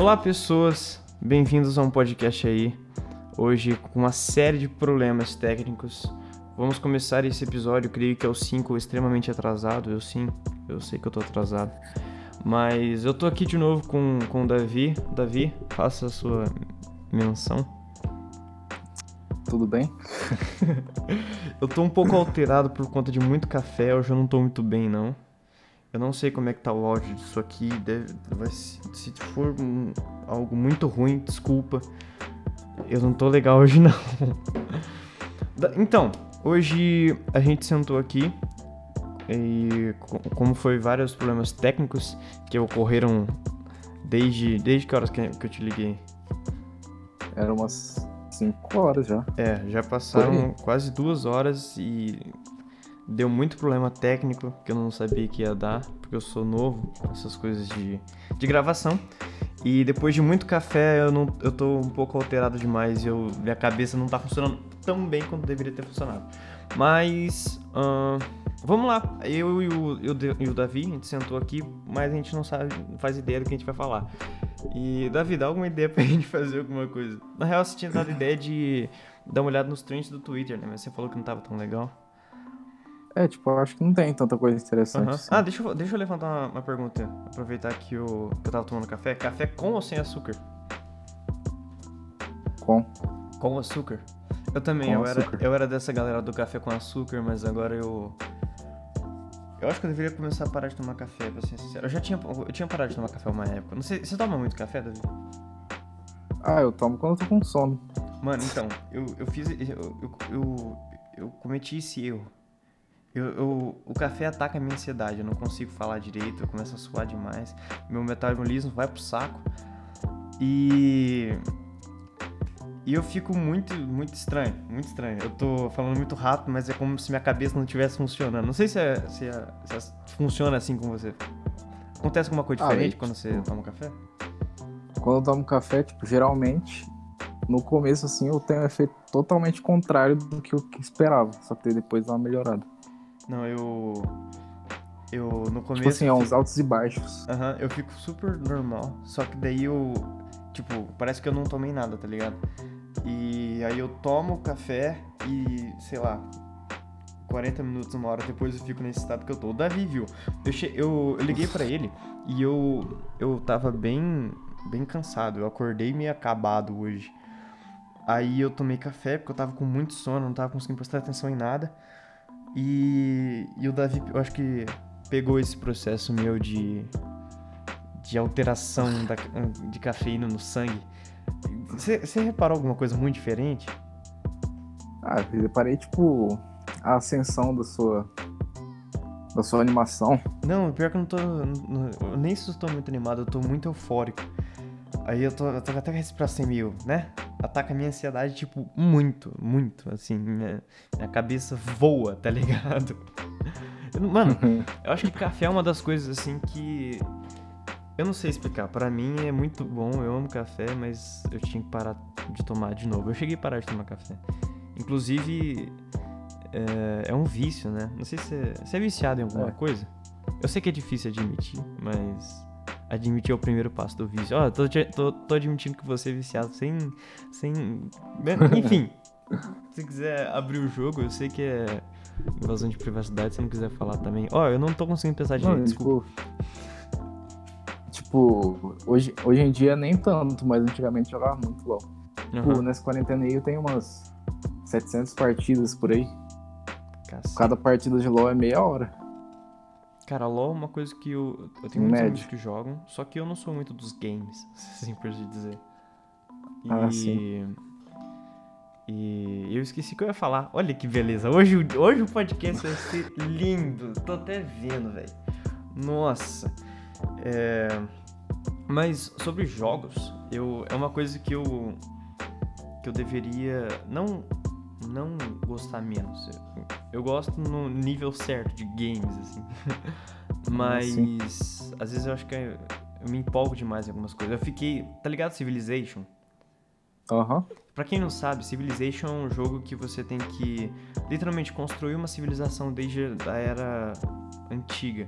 Olá, pessoas. Bem-vindos a um podcast aí. Hoje com uma série de problemas técnicos. Vamos começar esse episódio, creio que é o 5, extremamente atrasado. Eu sim, eu sei que eu tô atrasado. Mas eu tô aqui de novo com, com o Davi. Davi, faça a sua menção. Tudo bem? eu tô um pouco alterado por conta de muito café, hoje eu não tô muito bem, não. Eu não sei como é que tá o áudio disso aqui, deve, vai, se for um, algo muito ruim, desculpa. Eu não tô legal hoje, não. Então, hoje a gente sentou aqui e como foi vários problemas técnicos que ocorreram desde, desde que horas que eu te liguei? Era umas 5 horas já. É, já passaram quase duas horas e deu muito problema técnico que eu não sabia que ia dar, porque eu sou novo essas coisas de, de gravação. E depois de muito café, eu, não, eu tô um pouco alterado demais e eu, minha cabeça não tá funcionando tão bem quanto deveria ter funcionado. Mas. Vamos lá. Eu e o, eu, e o Davi, a gente sentou aqui, mas a gente não sabe, não faz ideia do que a gente vai falar. E, Davi, dá alguma ideia pra gente fazer alguma coisa? Na real, você tinha dado ideia de dar uma olhada nos trends do Twitter, né? Mas você falou que não tava tão legal. É, tipo, eu acho que não tem tanta coisa interessante. Uhum. Assim. Ah, deixa eu, deixa eu levantar uma, uma pergunta. Aproveitar que eu, que eu tava tomando café. Café com ou sem açúcar? Com. Com açúcar? Eu também, eu era, eu era dessa galera do café com açúcar, mas agora eu. Eu acho que eu deveria começar a parar de tomar café, pra ser sincero. Eu já tinha, eu tinha parado de tomar café uma época. Não sei, você toma muito café, Davi? Ah, eu tomo quando eu tô com sono. Mano, então, eu, eu fiz. Eu, eu, eu, eu cometi esse erro. Eu, eu, o café ataca a minha ansiedade, eu não consigo falar direito, eu começo a suar demais, meu metabolismo vai pro saco. E e eu fico muito, muito estranho, muito estranho. Eu tô falando muito rápido, mas é como se minha cabeça não estivesse funcionando. Não sei se, é, se, é, se é, funciona assim com você. Acontece alguma coisa ah, diferente ah, quando você tipo, toma café? Quando eu tomo café, tipo, geralmente, no começo, assim, eu tenho um efeito totalmente contrário do que eu esperava. Só que depois dá uma melhorada. Não, eu... Eu, no começo... Tipo assim, é uns altos e baixos. Aham, eu fico super normal. Só que daí eu Tipo, parece que eu não tomei nada, tá ligado? E aí eu tomo café e, sei lá, 40 minutos, uma hora depois eu fico nesse estado que eu tô. O Davi viu. Eu, che... eu, eu liguei para ele e eu, eu tava bem, bem cansado. Eu acordei meio acabado hoje. Aí eu tomei café porque eu tava com muito sono, não tava conseguindo prestar atenção em nada. E, e o Davi, eu acho que pegou esse processo meu de de alteração da, de cafeína no sangue. Você reparou alguma coisa muito diferente? Ah, eu reparei, tipo, a ascensão da sua. da sua animação. Não, pior que eu não tô. Não, nem se eu tô muito animado, eu tô muito eufórico. Aí eu tô, eu tô até com a respiração meio, né? Ataca a minha ansiedade, tipo, muito, muito. Assim, minha, minha cabeça voa, tá ligado? Mano, eu acho que café é uma das coisas, assim, que eu não sei explicar. Para mim é muito bom, eu amo café, mas eu tinha que parar de tomar de novo. Eu cheguei a parar de tomar café. Inclusive, é, é um vício, né? Não sei se você é viciado em alguma é. coisa. Eu sei que é difícil admitir, mas admitir o primeiro passo do vício. Ó, oh, tô, tô, tô, admitindo que você é viciado sem. sem. Né? Enfim, se quiser abrir o jogo, eu sei que é invasão de privacidade, se não quiser falar também. Ó, oh, eu não tô conseguindo pensar direito, não, desculpa. Tipo, Tipo, hoje, hoje em dia nem tanto, mas antigamente jogava muito LOL. Uhum. Tipo, nessa quarentena aí eu tenho umas 700 partidas por aí. Cacete. Cada partida de LOL é meia hora. Cara, LOL é uma coisa que eu, eu tenho muitos amigos que jogam, só que eu não sou muito dos games, assim por dizer. E... Ah, sim. E eu esqueci que eu ia falar. Olha que beleza. Hoje, hoje o podcast vai ser lindo. Tô até vendo, velho. Nossa. É... Mas sobre jogos, eu é uma coisa que eu que eu deveria não não gostar menos. Eu, gosto no nível certo de games assim. Mas Sim. às vezes eu acho que eu, eu, me empolgo demais em algumas coisas. Eu fiquei, tá ligado Civilization? Aham. Uhum. Pra quem não sabe, Civilization é um jogo que você tem que literalmente construir uma civilização desde a era antiga.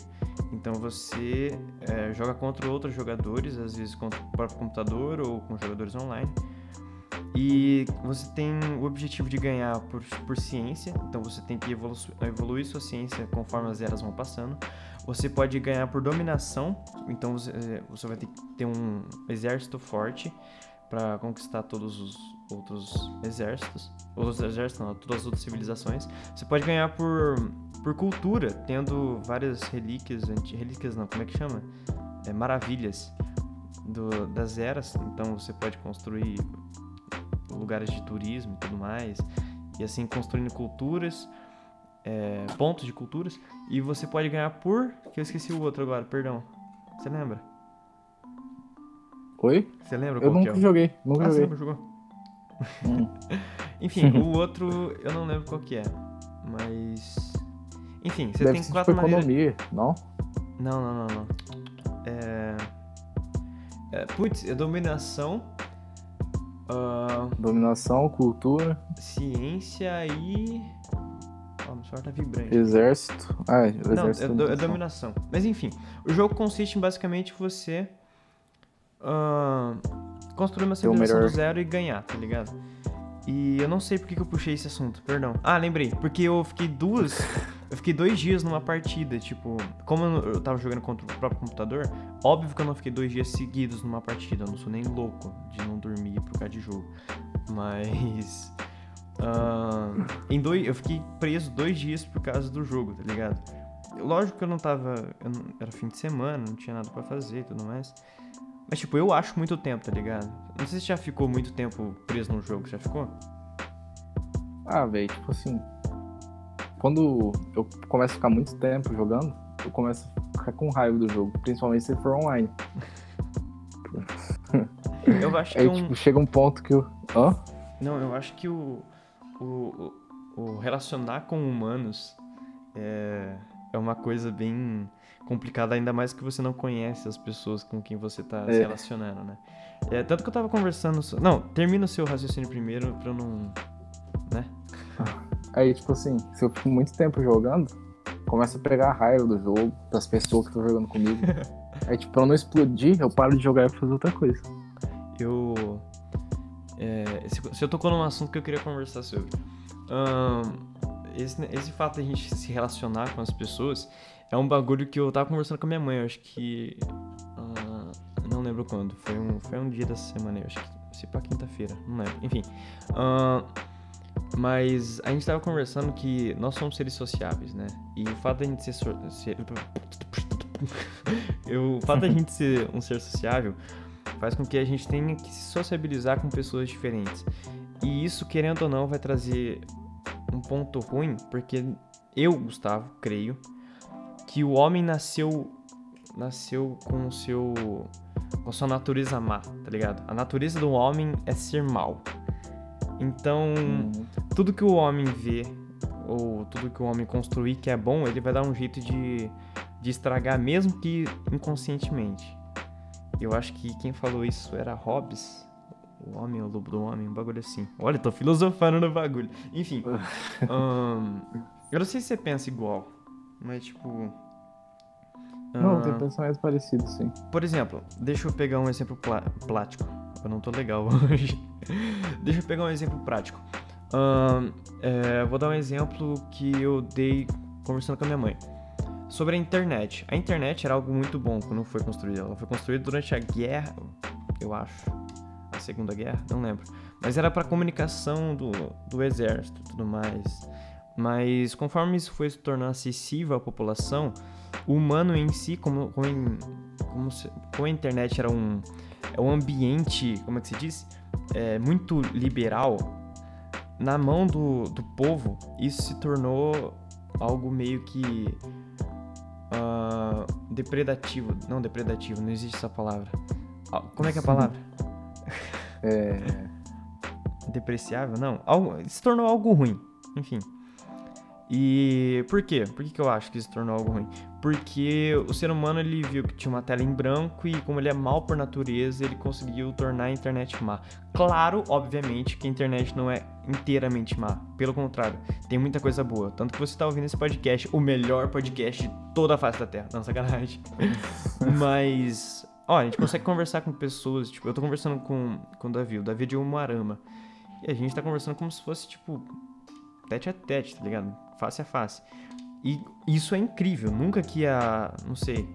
Então você é, joga contra outros jogadores, às vezes contra o próprio computador ou com jogadores online. E você tem o objetivo de ganhar por, por ciência, então você tem que evolu evoluir sua ciência conforme as eras vão passando. Você pode ganhar por dominação, então você, você vai ter que ter um exército forte para conquistar todos os outros exércitos, outros exércitos, não, todas as outras civilizações. Você pode ganhar por, por cultura, tendo várias relíquias, relíquias não, como é que chama? É, maravilhas do, das eras. Então você pode construir lugares de turismo e tudo mais, e assim construindo culturas, é, pontos de culturas, e você pode ganhar por. que eu esqueci o outro agora, perdão. Você lembra? Oi? Você lembra eu qual nunca que é? joguei, nunca ah, joguei. Você jogou? Hum. Enfim, o outro eu não lembro qual que é, mas. Enfim, você Deve tem quatro tipo maneiras. economia, não? Não, não, não, não. É. é putz, é dominação. Ah, Dominação, cultura, ciência e. Ó, meu celular tá vibrante. exército. Ah, é, o Não, exército. é, do- é dominação. Mas enfim, o jogo consiste em basicamente você ah, construir uma civilização do melhor. zero e ganhar, tá ligado? E eu não sei por que, que eu puxei esse assunto, perdão. Ah, lembrei. Porque eu fiquei duas. eu fiquei dois dias numa partida, tipo. Como eu tava jogando contra o próprio computador, óbvio que eu não fiquei dois dias seguidos numa partida. Eu não sou nem louco de não dormir por causa de jogo. Mas. ah, em dois, eu fiquei preso dois dias por causa do jogo, tá ligado? Lógico que eu não tava. eu não- era fim de semana, não tinha nada pra fazer e tudo mais. Mas, tipo, eu acho muito tempo, tá ligado? Não sei se já ficou muito tempo preso no jogo, já ficou? Ah, velho, tipo assim. Quando eu começo a ficar muito tempo jogando, eu começo a ficar com raiva do jogo, principalmente se for online. Eu acho que é um. tipo, chega um ponto que eu. Hã? Não, eu acho que o. O, o, relacionar com humanos é, é uma coisa bem complicada, ainda mais que você não conhece as pessoas com quem você tá se É. relacionando, né? É, tanto que eu tava conversando. so- Não, termina o seu raciocínio primeiro pra eu não. Né? Aí, tipo assim, se eu fico muito tempo jogando, começo a pegar a raiva do jogo, das pessoas que estão jogando comigo. Aí, tipo, pra não explodir, eu paro de jogar e fazer outra coisa. Eu. É, eu tocou num assunto que eu queria conversar sobre. Ahn, esse, esse fato de a gente se relacionar com as pessoas é um bagulho que eu tava conversando com a minha mãe, eu acho que. ah, não lembro quando. Foi um, foi um dia dessa semana, eu acho que. Se pra quinta-feira, não lembro. Enfim. Ahn, mas a gente tava conversando que nós somos seres sociáveis, né? E o fato da gente ser. so- ser o fato da gente ser um ser sociável faz com que a gente tenha que se sociabilizar com pessoas diferentes. E isso, querendo ou não, vai trazer um ponto ruim, porque eu, Gustavo, creio que o homem nasceu nasceu com o seu com a sua natureza má, tá ligado? A natureza do homem é ser mal. Então, tudo que o homem vê ou tudo que o homem construir que é bom, ele vai dar um jeito de, de estragar, mesmo que inconscientemente. Eu acho que quem falou isso era Hobbes, o homem, o lobo do homem, um bagulho assim. Olha, tô filosofando no bagulho. Enfim, eu não sei se você pensa igual, mas tipo. Não, ahn, tem pensamento parecido, sim. por exemplo, deixa eu pegar um exemplo plá- prático. Eu não tô legal hoje. deixa eu pegar um exemplo prático. Ahn, é, vou dar um exemplo que eu dei conversando com a minha mãe. Sobre a internet. A internet era algo muito bom quando foi construída. Ela foi construída durante a guerra, eu acho. A Segunda Guerra, não lembro. Mas era para comunicação do, do exército e tudo mais. Mas conforme isso foi se tornando acessível à população, o humano em si, como, como, como, se- como a internet era um, é um ambiente, como é que se diz? É, muito liberal, na mão do, do povo, isso se tornou algo meio que ah, depredativo. Não depredativo, não existe essa palavra. Ah, Como é que é a palavra? É. Depreciável? Não. Algo, se tornou algo ruim. Enfim. E por quê? Por que, que eu acho que se tornou algo ruim? Porque o ser humano ele viu que tinha uma tela em branco e como ele é mal por natureza, ele conseguiu tornar a internet má. Claro, obviamente, que a internet não é inteiramente má. Pelo contrário, tem muita coisa boa. Tanto que você está ouvindo esse podcast, o melhor podcast de toda a face da Terra. Não, sacanagem. Mas, ó, a gente consegue conversar com pessoas. Tipo, eu tô conversando com, com o Davi. O Davi é de Umuarama. E a gente tá conversando como se fosse, tipo, tete a tete, tá ligado? Face a face. E isso é incrível. Nunca que há, não sei,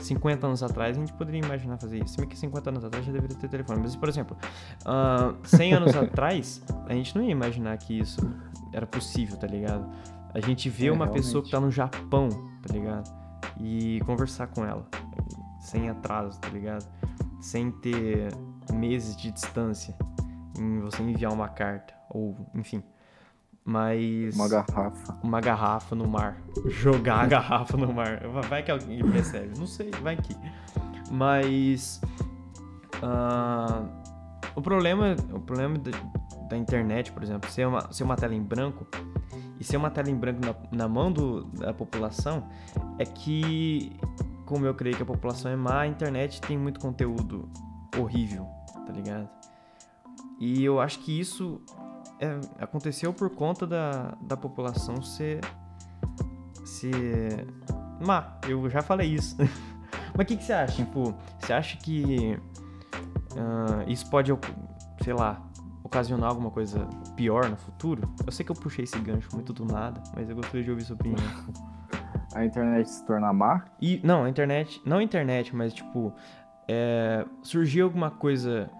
50 anos atrás a gente poderia imaginar fazer isso. Se bem que 50 anos atrás já deveria ter telefone. Mas, por exemplo, uh, 100 anos atrás, a gente não ia imaginar que isso era possível, tá ligado? A gente vê é, uma realmente. pessoa que tá no Japão, tá ligado? E conversar com ela. Sem atraso, tá ligado? Sem ter meses de distância em você enviar uma carta. Ou, enfim. Mas. Uma garrafa. Uma garrafa no mar. Jogar a garrafa no mar. Vai que alguém percebe. Não sei, vai que. Mas. Uh, o problema, o problema da, da, internet, por exemplo, ser uma, ser uma tela em branco e ser uma tela em branco na, na mão do, da população é que, como eu creio que a população é má, a internet tem muito conteúdo horrível, tá ligado? E eu acho que isso é, aconteceu por conta da, da população ser. ser. má. Eu já falei isso. Mas o que, que você acha? Tipo, você acha que uh, isso pode, sei lá, ocasionar alguma coisa pior no futuro? Eu sei que eu puxei esse gancho muito do nada, mas eu gostaria de ouvir sua opinião. a internet se tornar má? E, não, a internet. Não a internet, mas tipo. É, surgir alguma coisa.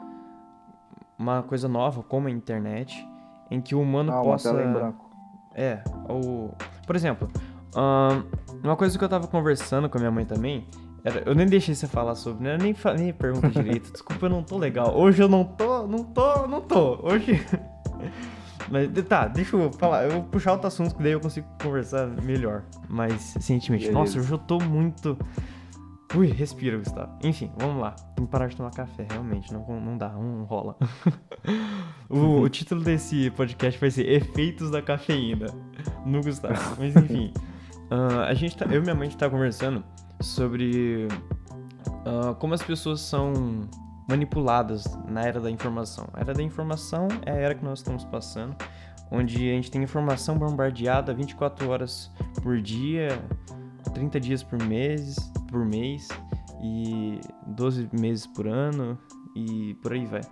Uma coisa nova, como a internet, em que o humano ah, possa. Uma tela em branco. É, o. Por exemplo, uma coisa que eu tava conversando com a minha mãe também. Era, eu nem deixei você falar sobre, né? Eu nem, nem pergunta direito. Desculpa, eu não tô legal. Hoje eu não tô, não tô, não tô. Hoje. Mas tá, deixa eu falar. Eu vou puxar outro assunto que daí eu consigo conversar melhor. Mais cientemente. Nossa, hoje eu tô muito. Ui, respira, Gustavo. Enfim, vamos lá. Tem que parar de tomar café, realmente. Não, não dá, não rola. o, o, título desse podcast vai ser Efeitos da Cafeína no Gustavo. Mas enfim. Uh, a gente tá, eu e minha mãe tá conversando sobre uh, como as pessoas são manipuladas na era da informação. A era da informação é a era que nós estamos passando, onde a gente tem informação bombardeada 24 horas por dia, 30 dias por mês, por mês e 12 meses por ano e por aí vai.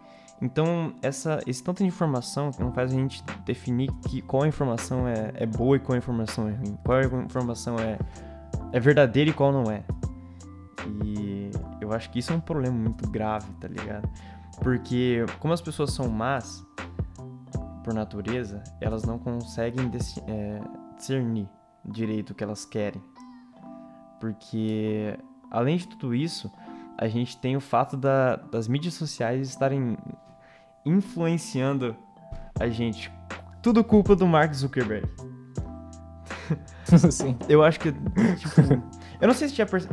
Então, essa, esse tanto de informação que não faz a gente definir que, qual informação é, é boa e qual informação é ruim, qual informação é, é verdadeira e qual não é. E eu acho que isso é um problema muito grave, tá ligado? Porque, como as pessoas são más por natureza, elas não conseguem é, discernir direito o que elas querem. Porque, além de tudo isso, a gente tem o fato da, das mídias sociais estarem influenciando a gente. Tudo culpa do Mark Zuckerberg. Sim. Eu acho que, tipo, eu não sei se perce...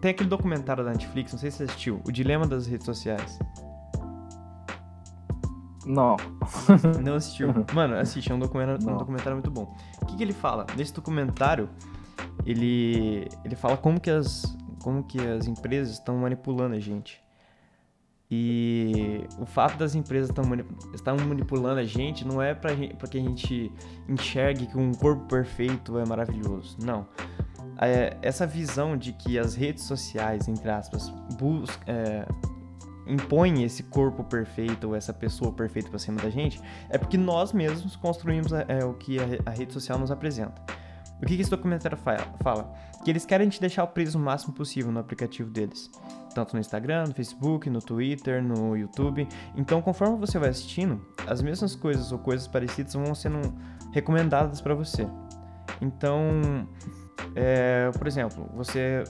tem aquele documentário da Netflix, não sei se você assistiu, O Dilema das Redes Sociais. Não. Não assistiu. Mano, assiste, é um documentário, um documentário muito bom. O que, que ele fala? Nesse documentário, ele, ele fala como que as, como que as empresas estão manipulando a gente. E o fato das empresas estão manipulando a gente não é para que a gente enxergue que um corpo perfeito é maravilhoso. Não. É, essa visão de que as redes sociais, entre aspas, buscam, é, impõem esse corpo perfeito ou essa pessoa perfeita para cima da gente, é porque nós mesmos construímos é, é o que a, a rede social nos apresenta. O que, esse documentário fala? Que eles querem te deixar preso o máximo possível no aplicativo deles. Tanto no Instagram, no Facebook, no Twitter, no YouTube. Então, conforme você vai assistindo, as mesmas coisas ou coisas parecidas vão sendo recomendadas para você. Então, é, por exemplo, você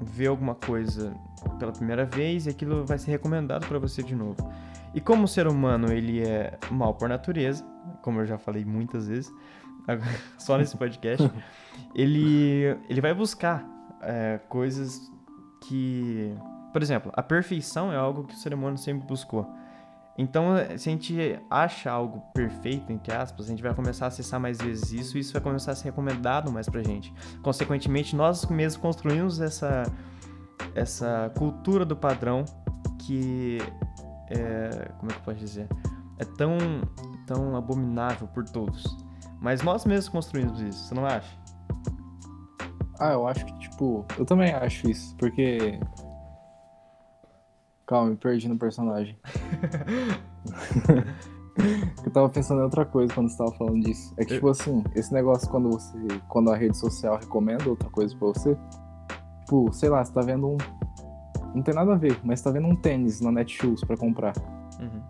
vê alguma coisa pela primeira vez e aquilo vai ser recomendado para você de novo. E como o ser humano ele é mal por natureza, como eu já falei muitas vezes, só nesse podcast, ele, ele vai buscar é, coisas que. Por exemplo, a perfeição é algo que o ser humano sempre buscou. Então, se a gente acha algo perfeito, entre aspas, a gente vai começar a acessar mais vezes isso e isso vai começar a ser recomendado mais pra gente. Consequentemente, nós mesmos construímos essa, essa cultura do padrão que é, como é que eu dizer? É tão, tão abominável por todos. Mas nós mesmos construímos isso, você não acha? Ah, eu acho que, tipo, eu também acho isso, porque. Calma, me perdi no personagem. eu tava pensando em outra coisa quando você tava falando disso. É que, tipo assim, esse negócio quando você. Quando a rede social recomenda outra coisa pra você, tipo, sei lá, você tá vendo um, não tem nada a ver, mas tá vendo um tênis na Netshoes pra comprar. Uhum.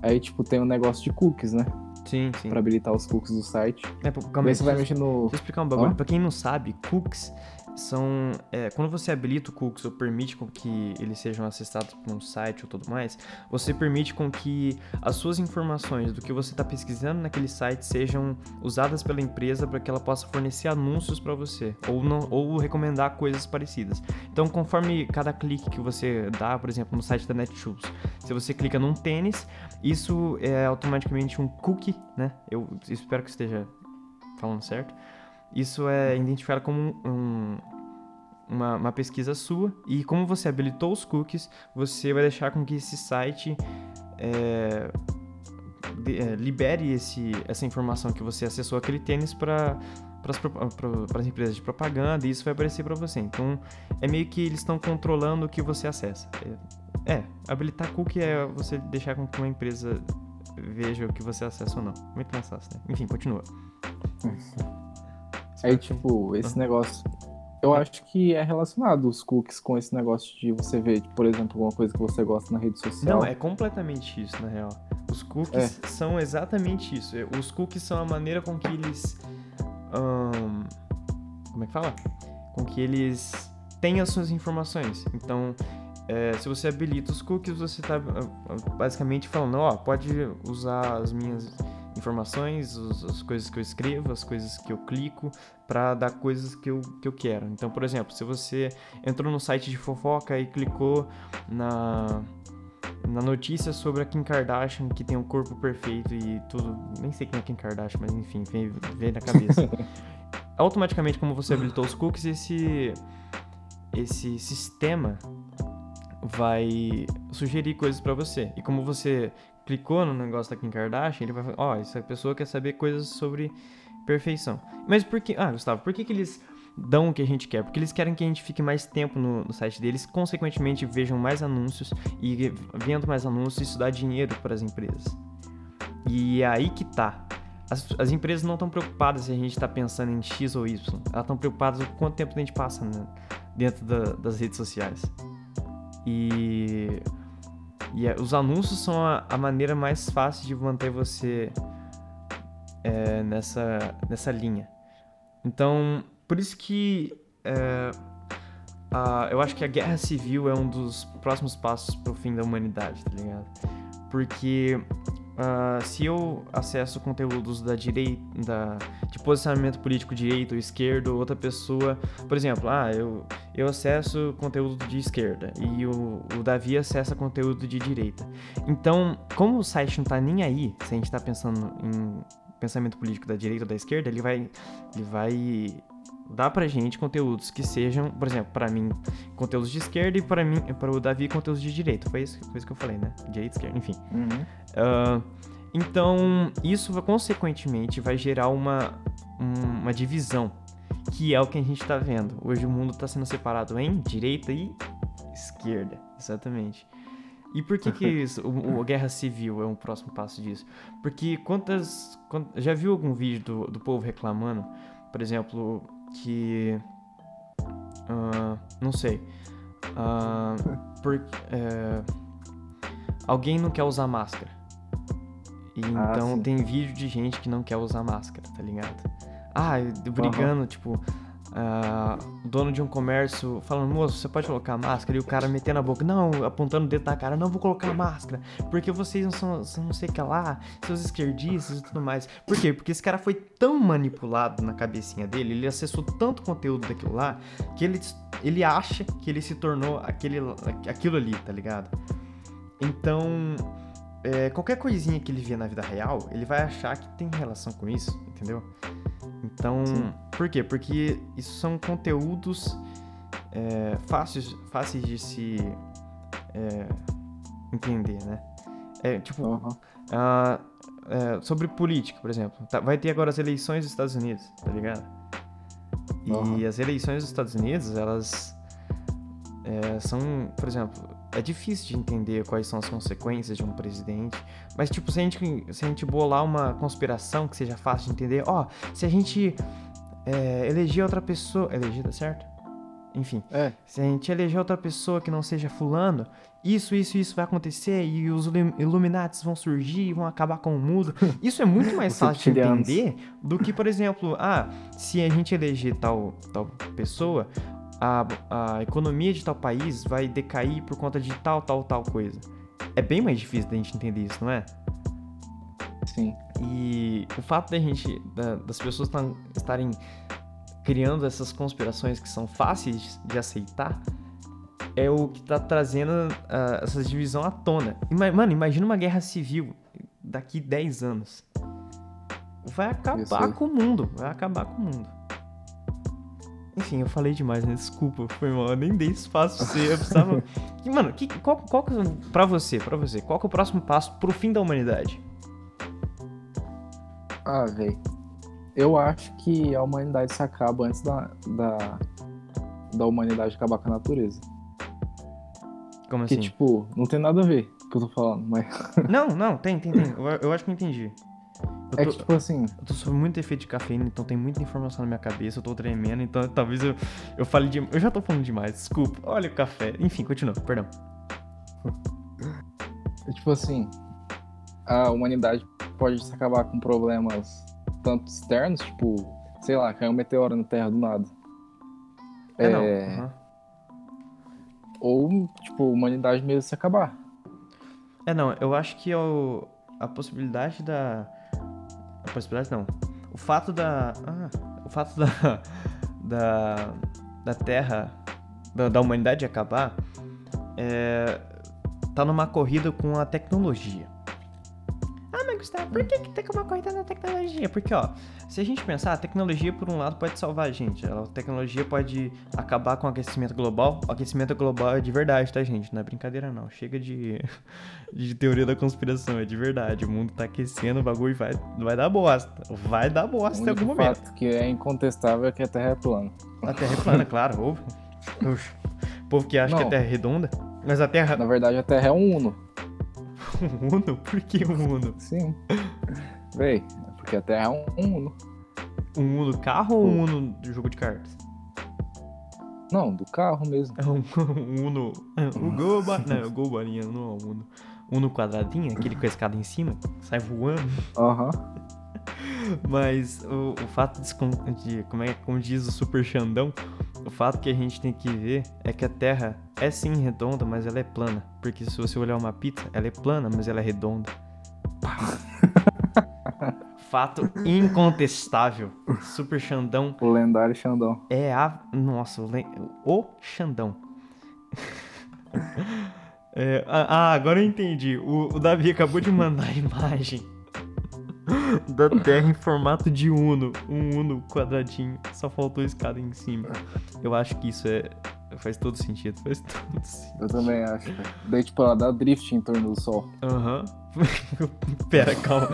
Aí, tipo, tem um negócio de cookies, né? Sim, sim. Pra habilitar os cookies do site. É, calma aí, você vai mexer no. Deixa eu explicar um bagulho. Pra quem não sabe, cookies são. É, quando você habilita o cookies ou permite com que eles sejam acessados por um site ou tudo mais, você permite com que as suas informações do que você está pesquisando naquele site sejam usadas pela empresa para que ela possa fornecer anúncios para você ou, não, ou recomendar coisas parecidas. Então, conforme cada clique que você dá, por exemplo, no site da Netshoes, se você clica num tênis, isso é automaticamente um cookie, né? Eu espero que esteja falando certo isso é identificado como um, uma, uma, pesquisa sua e como você habilitou os cookies, você vai deixar com que esse site é, de, é, libere esse, essa informação que você acessou aquele tênis para para as empresas de propaganda e isso vai aparecer para você. Então, é meio que eles estão controlando o que você acessa. É, é, habilitar cookie é você deixar com que uma empresa veja o que você acessa ou não. Muito mais fácil, né? Enfim, continua. Aí, tipo, esse negócio. Eu acho que é relacionado os cookies com esse negócio de você ver, por exemplo, alguma coisa que você gosta na rede social. Não, é completamente isso, na real. Os cookies é. são exatamente isso. Os cookies são a maneira com que eles. Como é que fala? Com que eles têm as suas informações. Então, é, se você habilita os cookies, você está basicamente falando: ó, oh, pode usar as minhas informações, os, as coisas que eu escrevo, as coisas que eu clico para dar coisas que eu, que eu quero. Então, por exemplo, se você entrou no site de fofoca e clicou na na notícia sobre a Kim Kardashian que tem um corpo perfeito e tudo, nem sei quem é Kim Kardashian, mas enfim, veio, veio na cabeça. Automaticamente, como você habilitou os cookies, esse esse sistema vai sugerir coisas para você. E como você clicou no negócio da Kim Kardashian, ele vai falar, ó, oh, essa pessoa quer saber coisas sobre perfeição. Mas por que, ah, Gustavo, por que que eles dão o que a gente quer? Porque eles querem que a gente fique mais tempo no, no site deles, consequentemente vejam mais anúncios e vendo mais anúncios, isso dá dinheiro para as empresas. E é aí que tá. As, as empresas não estão preocupadas se a gente está pensando em X ou Y. Elas estão preocupadas com quanto tempo a gente passa né, dentro da, das redes sociais. E e é, os anúncios são a, a, maneira mais fácil de manter você é, nessa, nessa linha. Então, por isso que é, a, eu acho que a guerra civil é um dos próximos passos para o fim da humanidade, tá ligado? Porque Uh, se eu acesso conteúdos da direita, da, de posicionamento político direito ou esquerdo, outra pessoa, por exemplo, ah, eu, eu acesso conteúdo de esquerda e o, o Davi acessa conteúdo de direita. Então, como o site não tá nem aí, se a gente tá pensando em pensamento político da direita ou da esquerda, ele vai, ele vai dá pra gente conteúdos que sejam, por exemplo, para mim, conteúdos de esquerda e para mim, para o Davi, conteúdos de direita. Foi isso, foi isso que eu falei, né? Direita, esquerda, enfim. Uhum. Uh, então, isso consequentemente vai gerar uma, uma divisão, que é o que a gente está vendo. Hoje o mundo está sendo separado em direita e esquerda, exatamente. E por que que isso, o, o, guerra civil é um próximo passo disso? Porque quantas, quantas já viu algum vídeo do, do povo reclamando, por exemplo, que. Uh, não sei. Uh, por, uh, alguém não quer usar máscara. E ah, então sim. tem vídeo de gente que não quer usar máscara, tá ligado? Ah, brigando, uhum. tipo, uh, dono de um comércio falando, moço, você pode colocar máscara? E o cara metendo a boca, não, apontando o dedo na cara, não vou colocar máscara, porque vocês não são, são não sei o que lá, seus esquerdistas e tudo mais. Por quê? Porque esse cara foi tão manipulado na cabecinha dele, ele acessou tanto conteúdo daquilo lá, que ele, ele acha que ele se tornou aquele, aquilo ali, tá ligado? Então, é, qualquer coisinha que ele vê na vida real, ele vai achar que tem relação com isso, entendeu? Então, Sim. por quê? Porque isso são conteúdos é, fáceis, fáceis de se é, entender, né? É, tipo, ah, é, sobre política, por exemplo. Tá- vai ter agora as eleições dos Estados Unidos, tá ligado? E Aham. as eleições dos Estados Unidos, elas é, são, por exemplo, é difícil de entender quais são as consequências de um presidente. Mas, tipo, se a gente, se a gente bolar uma conspiração que seja fácil de entender, ó, se a gente é, eleger outra pessoa. Eleger, tá certo? Enfim. É, Se a gente eleger outra pessoa que não seja fulano, isso, isso, isso vai acontecer e os Illuminates vão surgir e vão acabar com o mundo. Isso é muito mais fácil de entender do que, por exemplo, ah, se a gente eleger tal, tal pessoa, a, a economia de tal país vai decair por conta de tal, tal, tal coisa. É bem mais difícil da gente entender isso, não é? sim. E o fato da gente, da- das pessoas estarem criando essas conspirações que são fáceis de aceitar, é o que tá trazendo ah, essa divisão à tona. Mano, imagina uma guerra civil daqui 10 anos. Vai acabar com o mundo, vai acabar com o mundo. Enfim, eu falei demais, né? Desculpa, foi mal, eu nem dei espaço pra você, eu precisava... Mano, que, qual, qual que, pra você, pra você, qual que é o próximo passo pro fim da humanidade? Ah, velho. Eu acho que a humanidade se acaba antes da, da, da humanidade acabar com a natureza. Como Que, assim? tipo, não tem nada a ver com o que eu tô falando, mas. Não, não, tem, tem, tem. Eu, eu acho que eu entendi. Eu É tô, que, tipo assim, eu tô sob muito efeito de cafeína, então tem muita informação na minha cabeça, eu tô tremendo, então talvez eu, eu fale de. Eu já tô falando demais, desculpa. Olha o café. Enfim, continua, perdão. é tipo assim, a humanidade pode se acabar com problemas tanto externos, tipo, sei lá, caiu um meteoro na Terra do nada. É, não. É, aham. Ou, tipo, a humanidade mesmo se acabar. É, não, eu acho que o, a possibilidade da. A possibilidade não. O fato da. Ah, o fato da. Da. Da Terra. Da, da humanidade acabar. É. Tá numa corrida com a tecnologia. Gustavo, por que, que tem uma corrida na tecnologia? Porque, ó, se a gente pensar, a tecnologia, por um lado, pode salvar a gente. A tecnologia pode acabar com o aquecimento global. O aquecimento global é de verdade, tá, gente? Não é brincadeira, não. Chega de de teoria da conspiração, é de verdade. O mundo tá aquecendo, o bagulho vai, vai dar bosta. Vai dar bosta em algum momento. fato que é incontestável é que a Terra é plana. A Terra é plana, claro. O povo que acha que a Não. Terra é redonda. Mas a Terra. Na verdade, a Terra é um Uno. Um Uno? Por que um Uno? Sim. Véi, é porque a Terra é um Uno. Um Uno carro ou um Uno do jogo de cartas? Não, do carro mesmo. É um, um Uno. O Gol Não, o Gol Bolinha não é um Uno. Uno quadradinho, aquele com a escada em cima, sai voando. Aham. Mas o, o fato de, de- como é como diz o Super Xandão, o fato que a gente tem que ver é que a Terra é sim redonda, mas ela é plana. Porque se você olhar uma pizza, ela é plana, mas ela é redonda. fato incontestável. Super Xandão O lendário Xandão. é a. Nossa, o, len- o Xandão. É, ah, ah, agora eu entendi. O, o Davi acabou de mandar a imagem da Terra em formato de Uno. Um Uno quadradinho. Só faltou escada em cima. Eu acho que isso é. Faz todo sentido. Faz todo sentido. Eu também acho. Daí, tipo, ela dá drift em torno do Sol. Aham. Pera, calma.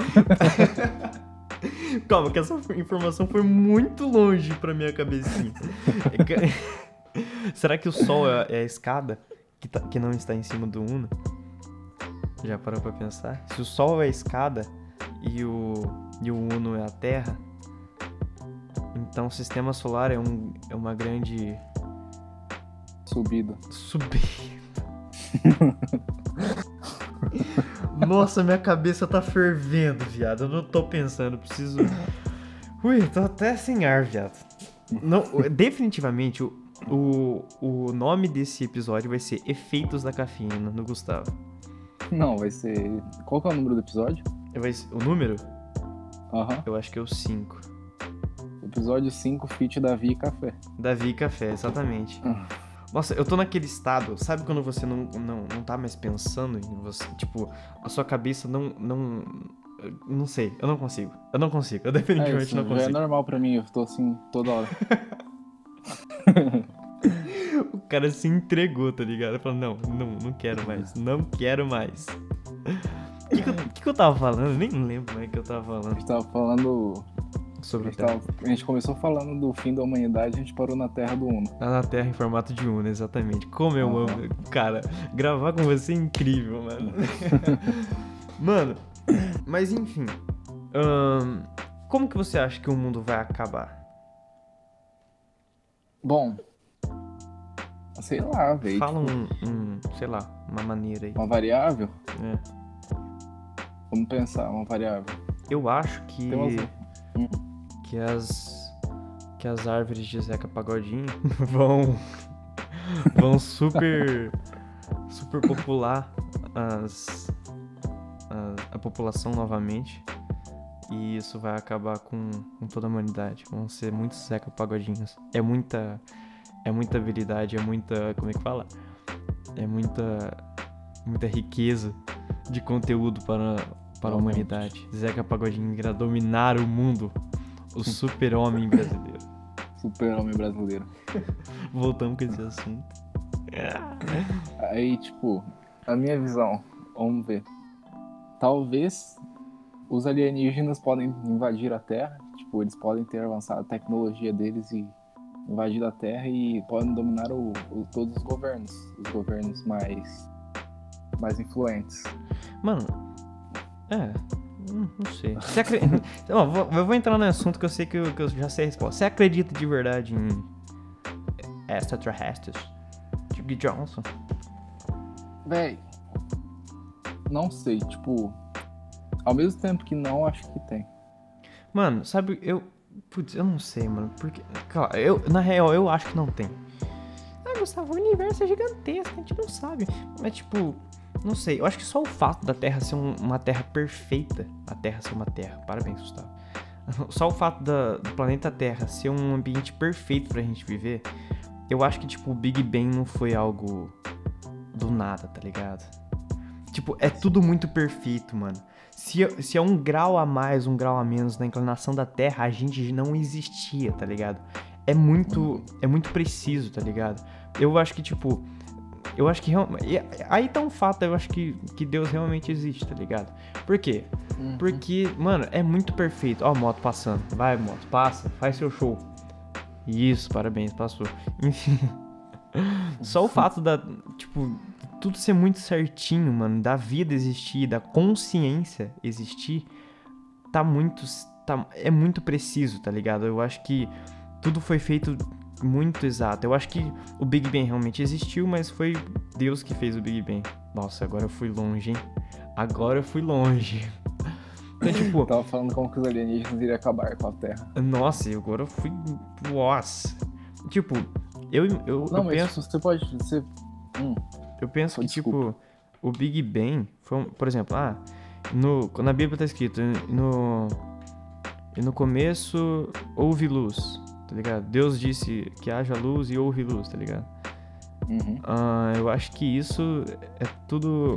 calma, que essa informação foi muito longe pra minha cabecinha. É Será que o Sol é, é a escada que, tá- que não está em cima do Uno? Já parou pra pensar? Se o Sol é a escada e o, e o Uno é a Terra, então o sistema solar é, um, é uma grande Subida. subida. Nossa, minha cabeça tá fervendo, viado. Eu não tô pensando, preciso. Ui, tô até sem ar, viado. Não, definitivamente, o, o, o nome desse episódio vai ser Efeitos da Cafeína, no Gustavo. Não, vai ser. Qual que é o número do episódio? Vai o número? Aham. Eu acho que é o 5. Episódio 5, Fit Davi e Café. Davi e Café, exatamente. Ah. Nossa, eu tô naquele estado, sabe quando você não, não, não tá mais pensando em você? Tipo, a sua cabeça não. não não sei, eu não consigo. Eu não consigo, eu definitivamente é isso, não já consigo. é normal pra mim, eu tô assim toda hora. O cara se entregou, tá ligado? Falou, não, não, não quero mais, não quero mais. O que, que, eu- que eu tava falando? Eu nem lembro mais o que eu tava A falando gente tava falando. A sobre o gente, tava- a gente começou falando do fim da humanidade, a gente parou na Terra do Uno. Tá na Terra em formato de Uno, exatamente. Como eu Aham. amo. Cara, gravar com você é incrível, mano. mano, mas enfim. ahn, como que você acha que o mundo vai acabar? Bom. Sei lá, velho. Fala tipo, um, um, sei lá, uma maneira aí. Uma variável? né? Vamos pensar, uma variável. Eu acho que, umas- Hum. que as que as árvores de Zeca Pagodinho vão vão super super popular as, a, a população novamente e isso vai acabar com, com toda a humanidade. Vão ser muitos Zeca Pagodinhos. É muita é muita habilidade, é muita, como é que fala? É muita muita riqueza de conteúdo para para a humanidade. Zeca Pagodinho irá dominar o mundo. O super-homem brasileiro. Super-homem brasileiro. Voltamos com esse assunto. Aí, tipo, a minha visão, vamos ver. Talvez os alienígenas podem invadir a Terra, tipo, eles podem ter avançado a tecnologia deles e invadir a Terra e podem dominar o, o- todos os governos, os governos mais mais influentes. Mano, é. hum, Não sei. Você acredita. Vou- eu vou entrar no assunto que eu sei que eu, que eu já sei a resposta. Você acredita de verdade em extraterrestres? Tipo Johnson? Véi, não sei, tipo, ao mesmo tempo que não, acho que tem. Mano, sabe, eu. Putz, eu não sei, mano. Porque. Cara, eu, na real, eu acho que não tem. Ah, Gustavo, o universo é gigantesco, a gente não sabe. Mas, tipo, não sei. Eu acho que só o fato da Terra ser um- uma Terra perfeita. A Terra ser uma Terra. Parabéns, Gustavo. Só o fato da- do planeta Terra ser um ambiente perfeito pra gente viver. Eu acho que, tipo, o Big Bang não foi algo do nada, tá ligado? Tipo, é tudo muito perfeito, mano. Se, se é um grau a mais, um grau a menos na inclinação da Terra, a gente não existia, tá ligado? É muito, é muito preciso, tá ligado? Eu acho que, tipo, eu acho que realmente. Aí tá um fato, eu acho que, que Deus realmente existe, tá ligado? Por quê? Porque, mano, é muito perfeito. Ó, a moto passando. Vai, moto, passa, faz seu show. Isso, parabéns, passou. Enfim. Só o fato da, tipo, tudo ser muito certinho, mano, da vida existir, da consciência existir, tá muito. Tá, é muito preciso, tá ligado? Eu acho que tudo foi feito muito exato. Eu acho que o Big Bang realmente existiu, mas foi Deus que fez o Big Bang. Nossa, agora eu fui longe, hein? Agora eu fui longe. Então, tipo, Tava falando como que os alienígenas iriam acabar com a Terra. nossa, e agora eu fui. Nossa. Tipo, eu, eu, Não, eu mas penso. você pode. Você... Hum, Eu penso que, Desculpa. tipo, o Big Bang foi, um- por exemplo, ah, no, na Bíblia tá escrito, no, e no começo houve luz, tá ligado? Deus disse que haja luz e houve luz, tá ligado? uhum. Ah, eu acho que isso é tudo,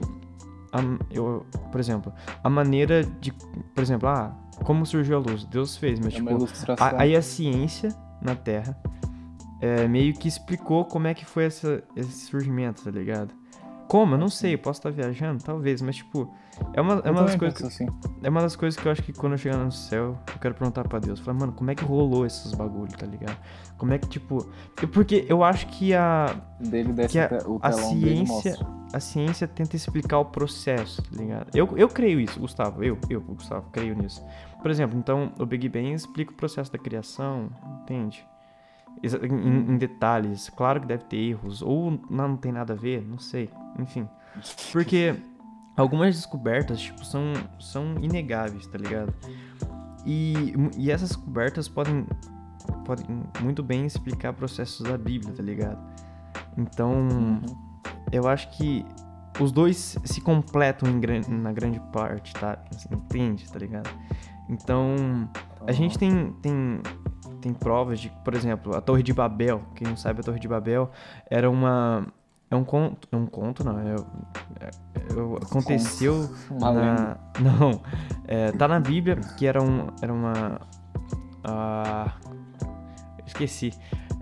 a- eu, por exemplo, a maneira de, por exemplo, ah, como surgiu a luz? Deus fez, mas É tipo, a- aí a ciência na Terra é, meio que explicou como é que foi essa- esse surgimento, tá ligado? Como? Eu não sei, eu posso estar viajando, talvez, mas tipo, é uma, é uma das coisas. penso assim. É uma das coisas que eu acho que quando eu chegar no céu, eu quero perguntar pra Deus. Falar, mano, como é que rolou esses bagulho, tá ligado? Como é que, tipo. Porque eu acho que a, Dele desce Que a- o a ciência- a ciência tenta explicar o processo, tá ligado? Eu, eu creio isso, Gustavo. Eu, eu, Gustavo, creio nisso. Por exemplo, então, o Big Bang explica o processo da criação, entende? Em, em detalhes. Claro que deve ter erros, ou não, não tem nada a ver, não sei. Enfim. Porque algumas descobertas, tipo, são, são inegáveis, tá ligado? E, e essas descobertas podem, podem muito bem explicar processos da Bíblia, tá ligado? Então, Uhum. eu acho que os dois se completam gran- na grande parte, tá? Assim, entende, tá ligado? Então, a gente tem, tem, tem provas de, por exemplo, a Torre de Babel. Quem não sabe, a Torre de Babel era uma. É um conto. É um conto, não. É, é, é- aconteceu Uma na. Não. É, tá na Bíblia que era, um, era uma. ah, esqueci.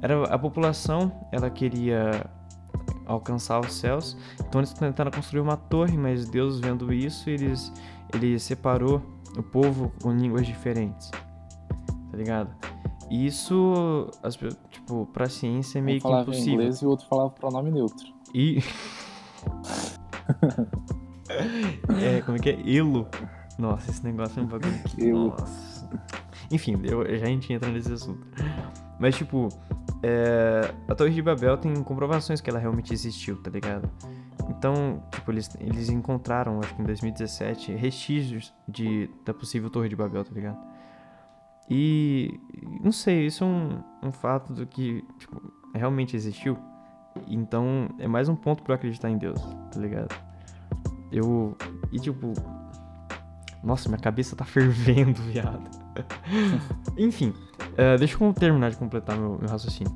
Era a população, ela queria alcançar os céus. Então eles tentaram construir uma torre, mas Deus vendo isso, eles, ele separou o povo com línguas diferentes. Tá ligado? E isso, as tipo, pra ciência é Um meio que falava impossível. inglês e o outro falava pronome neutro. E. é, como é que é? Elo. Nossa, esse negócio é um bagulho que. Elo. Nossa. Enfim, eu, já a gente entra nesse assunto. Mas, tipo, é, a Torre de Babel tem comprovações que ela realmente existiu, tá ligado? Então, tipo, eles, eles encontraram, acho que em 2017, vestígios de, da possível Torre de Babel, tá ligado? E. Não sei, isso é um, um fato do que, tipo, realmente existiu. Então, é mais um ponto eu acreditar em Deus, tá ligado? Eu. E tipo. Nossa, minha cabeça tá fervendo, viado. Enfim, eh, deixa eu terminar de completar meu, meu raciocínio.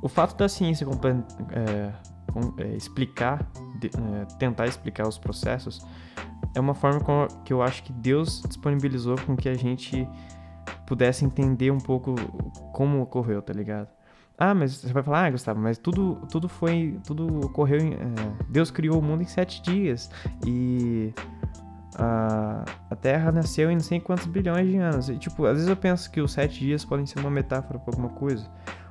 O fato da ciência com- eh, explicar, de- eh, tentar explicar os processos, é uma forma que eu acho que Deus disponibilizou com que a gente pudesse entender um pouco como ocorreu, tá ligado? Ah, mas você vai falar, ah, Gustavo, mas tudo, tudo foi. Tudo ocorreu em. eh, Deus criou o mundo em sete dias. E. A, a Terra nasceu em não sei quantos bilhões de anos. E, tipo, às vezes eu penso que os sete dias podem ser uma metáfora pra alguma coisa.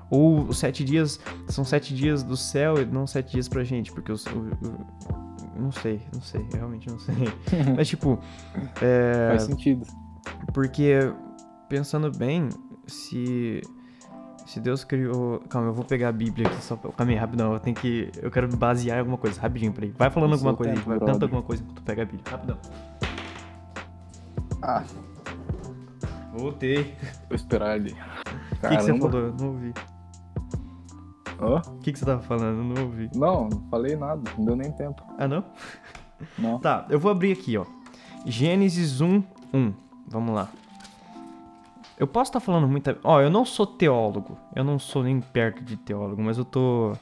Ou os sete dias são sete dias do céu e não sete dias pra gente. Porque os. não sei, não sei, realmente não sei. Mas, tipo. É, Faz sentido. porque, pensando bem, se. Se Deus criou. Calma, eu vou pegar a Bíblia aqui só pra. Calma aí, rapidão. Eu tenho que. Eu quero basear em alguma coisa. Rapidinho, peraí. Vai falando alguma coisa aí. Vai canta alguma coisa enquanto tu pega a Bíblia. Rapidão. Ah, Voltei. vou esperar ali. O que, que você falou? Eu não ouvi. Hã? O que, que você tava falando? Eu não ouvi. Não, não falei nada. Não deu nem tempo. Ah, não? Não. Tá, eu vou abrir aqui, ó. Gênesis 1, 1. Vamos lá. Eu posso estar falando muita. Ó, eu não sou teólogo. Eu não sou nem perto de teólogo, mas eu tô.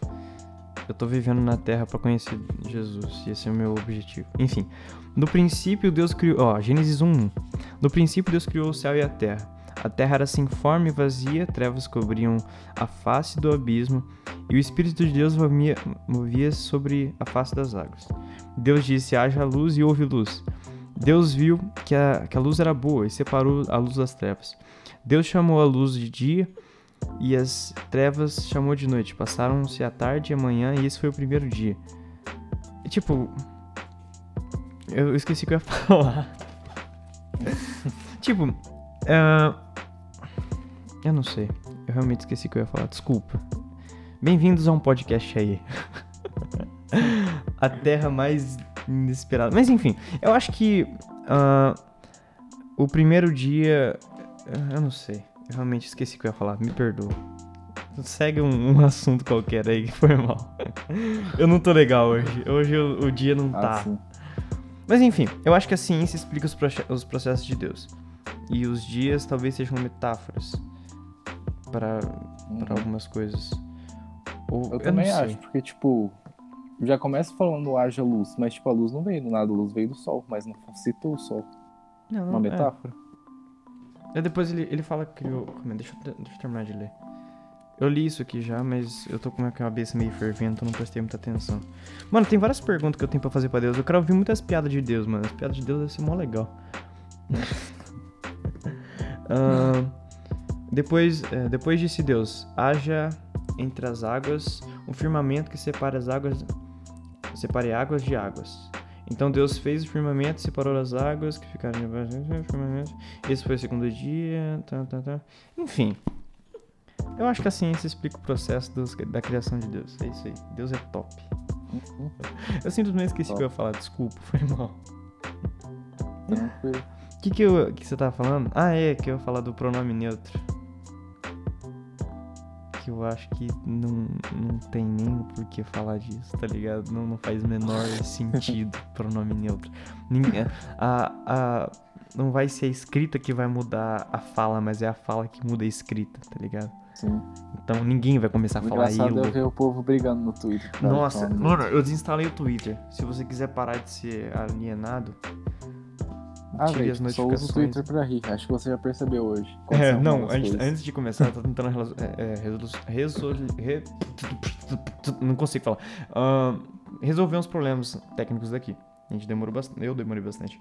Eu tô vivendo na Terra pra conhecer Jesus. E esse é o meu objetivo. Enfim. No princípio, Deus criou. Ó, Gênesis 1, 1. No princípio, Deus criou o céu e a terra. A terra era sem forma e vazia, trevas cobriam a face do abismo, e o Espírito de Deus movia- movia sobre a face das águas. Deus disse: haja luz e houve luz. Deus viu que a, que a luz era boa e separou a luz das trevas. Deus chamou a luz de dia e as trevas chamou de noite. Passaram-se a tarde e a manhã e esse foi o primeiro dia. E, tipo. Eu esqueci o que eu ia falar. tipo. ah, eu não sei. Eu realmente esqueci o que eu ia falar. Desculpa. Bem-vindos a um podcast aí. a terra mais inesperada. Mas enfim, eu acho que ah, o primeiro dia. Eu não sei. Eu realmente esqueci o que eu ia falar. Me perdoa. Segue um, um assunto qualquer aí que foi mal. eu não tô legal hoje. Hoje o, o dia não tá. Ah, sim. Mas enfim, eu acho que a ciência explica os, os processos de Deus. E os dias talvez sejam metáforas para Uhum. algumas coisas. Ou, Eu não também acho, porque, tipo, já começa falando haja luz, mas, tipo, a luz não veio do nada, a luz veio do sol, mas não citou o sol. Não, Uma é. metáfora? É, depois ele, ele fala que criou. Calma deixa, eu deixa eu terminar de ler. Eu li isso aqui já, mas eu tô com a minha cabeça meio fervendo, então não prestei muita atenção. Mano, tem várias perguntas que eu tenho pra fazer pra Deus. Eu quero ouvir muitas piadas de Deus, mano. As piadas de Deus devem ser mó legal. Ahn, depois, é, depois disse Deus: haja entre as águas um firmamento que separe as águas, separe águas de águas. Então Deus fez o firmamento, separou as águas que ficaram debaixo do firmamento. Esse foi o segundo dia. Tá, tá, tá. Enfim. Eu acho que a ciência explica o processo dos- da criação de Deus. É isso aí. Deus é top. Eu simplesmente esqueci o que eu ia falar. Desculpa, foi mal. Tranquilo. O que, que, eu, que você tava falando? Ah, é, que eu ia falar do pronome neutro. Que eu acho que não, não tem nem por que falar disso, tá ligado? Não, não faz o menor sentido pronome neutro. Ninguém, a, a, não vai ser a escrita que vai mudar a fala, mas é a fala que muda a escrita, tá ligado? Sim. Então ninguém vai começar a falar engraçado é Ilo. ver o povo brigando no Twitter. Nossa, mano, eu desinstalei o Twitter. Se você quiser parar de ser alienado. Ah, tire as só usa o notificações. Twitter pra rir. Acho que você já percebeu hoje. É, não, antes, antes de começar, eu tô tentando resolu- é, é, resolu- re- não consigo falar. Ahn, resolver uns problemas técnicos daqui. A gente demorou bastante. Eu demorei bastante.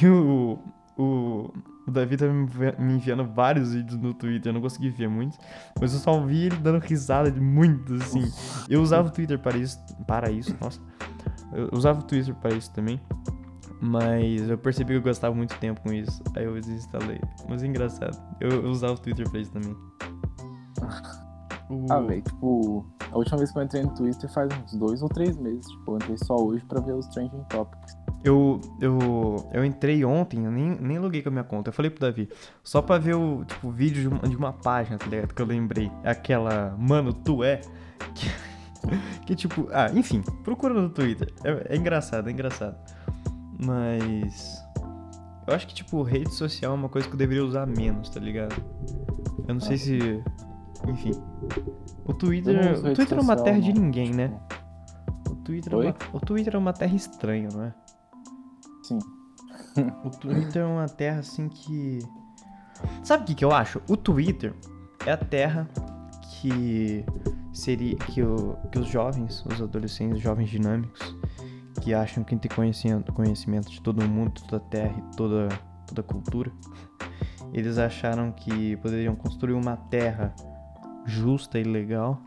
E o, o, o Davi tá me envi- me enviando vários vídeos no Twitter. Eu não consegui ver muitos. Mas eu só vi ele dando risada de muito, assim. Eu usava o Twitter para isso. Para isso, nossa. Eu usava o Twitter para isso também. Mas eu percebi que eu gastava muito tempo com isso. Aí eu desinstalei. Mas é engraçado. Eu, eu usava o Twitter pra isso também. O- Ah, velho, tipo, a última vez que eu entrei no Twitter faz uns dois ou três meses. Tipo, eu entrei só hoje pra ver os trending topics. eu, eu, eu entrei ontem, eu nem, nem loguei com a minha conta. Eu falei pro Davi, só pra ver o tipo, vídeo de uma, de uma página, tá ligado? Que eu lembrei. Aquela, mano, tu é. Que, que tipo, ah, enfim, procura no Twitter. É, é engraçado, é engraçado. Mas. Eu acho que, tipo, rede social é uma coisa que eu deveria usar menos, tá ligado? Eu não sei se. Enfim. O Twitter. O Twitter é uma social, terra de ninguém, né? O Twitter, é uma, o Twitter é uma terra estranha, não é? Sim. O Twitter é uma terra assim que. Sabe o que, que eu acho? O Twitter é a terra que seria. que, o, que os jovens, os adolescentes, os jovens dinâmicos, que acham que tem conhecimento, conhecimento de todo mundo, toda a terra e toda, toda a cultura, eles acharam que poderiam construir uma terra justa e legal.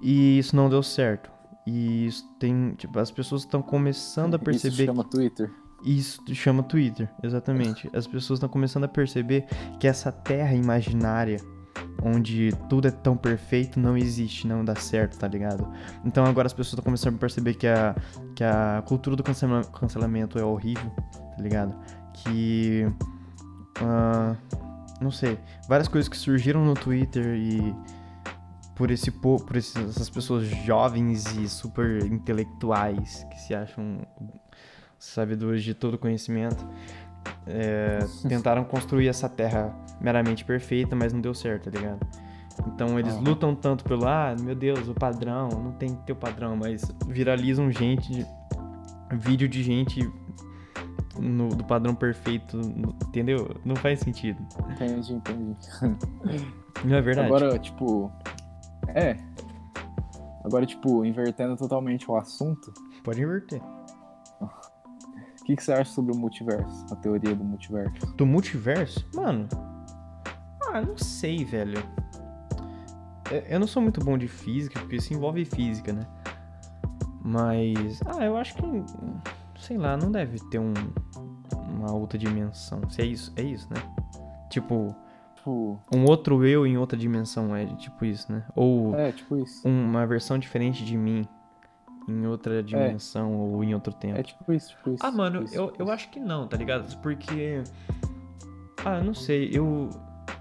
E isso não deu certo. E isso tem. Tipo, as pessoas estão começando a perceber. Isso chama Twitter. Isso chama Twitter, exatamente. As pessoas estão começando a perceber que essa terra imaginária, onde tudo é tão perfeito, não existe, não dá certo, tá ligado? Então agora as pessoas estão começando a perceber que a, que a cultura do cancela- cancelamento é horrível, tá ligado? Que. ah, não sei. Várias coisas que surgiram no Twitter e. Por, esse, po- por essas pessoas jovens e super intelectuais que se acham sabedores de todo conhecimento, é, tentaram construir essa terra meramente perfeita, mas não deu certo, tá ligado? Então eles Aham. lutam tanto pelo, ah, meu Deus, o padrão, não tem que ter o padrão, mas viralizam gente, de- vídeo de gente no- do padrão perfeito, entendeu? Não faz sentido. Entendi, entendi. Não é verdade? Agora, tipo. É. Agora, tipo, invertendo totalmente o assunto, Pode inverter. O que, que você acha sobre o multiverso? A teoria do multiverso? Do multiverso? Mano. Ah, não sei, velho. Eu- não sou muito bom de física, porque isso envolve física, né? Mas. Ah, eu acho que. Sei lá, não deve ter um. Uma outra dimensão. Se é isso, é isso, né? Tipo, Tipo. um outro eu em outra dimensão, é tipo isso, né? Ou É, tipo isso. uma versão diferente de mim em outra dimensão ou em outro tempo. É tipo isso, tipo isso. Ah, mano, tipo isso, eu, tipo eu acho que não, tá ligado? Porque. Ah, eu não sei, eu,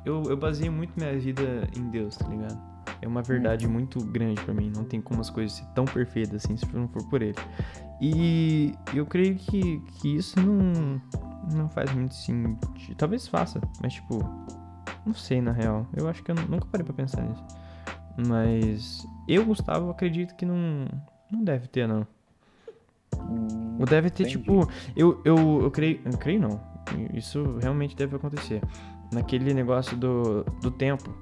eu, eu baseei muito minha vida em Deus, tá ligado? É uma verdade muito grande pra mim, não tem como as coisas ser tão perfeitas assim se não for por ele. E eu creio que, que isso não, não faz muito sentido. Talvez faça, mas tipo, não sei na real. Eu acho que eu nu- nunca parei pra pensar nisso. Mas eu, Gustavo, acredito que não, não deve ter, não. Hum, Ou deve ter, entendi. tipo. Eu, eu, eu creio. Eu creio não. Isso realmente deve acontecer. Naquele negócio do, do tempo.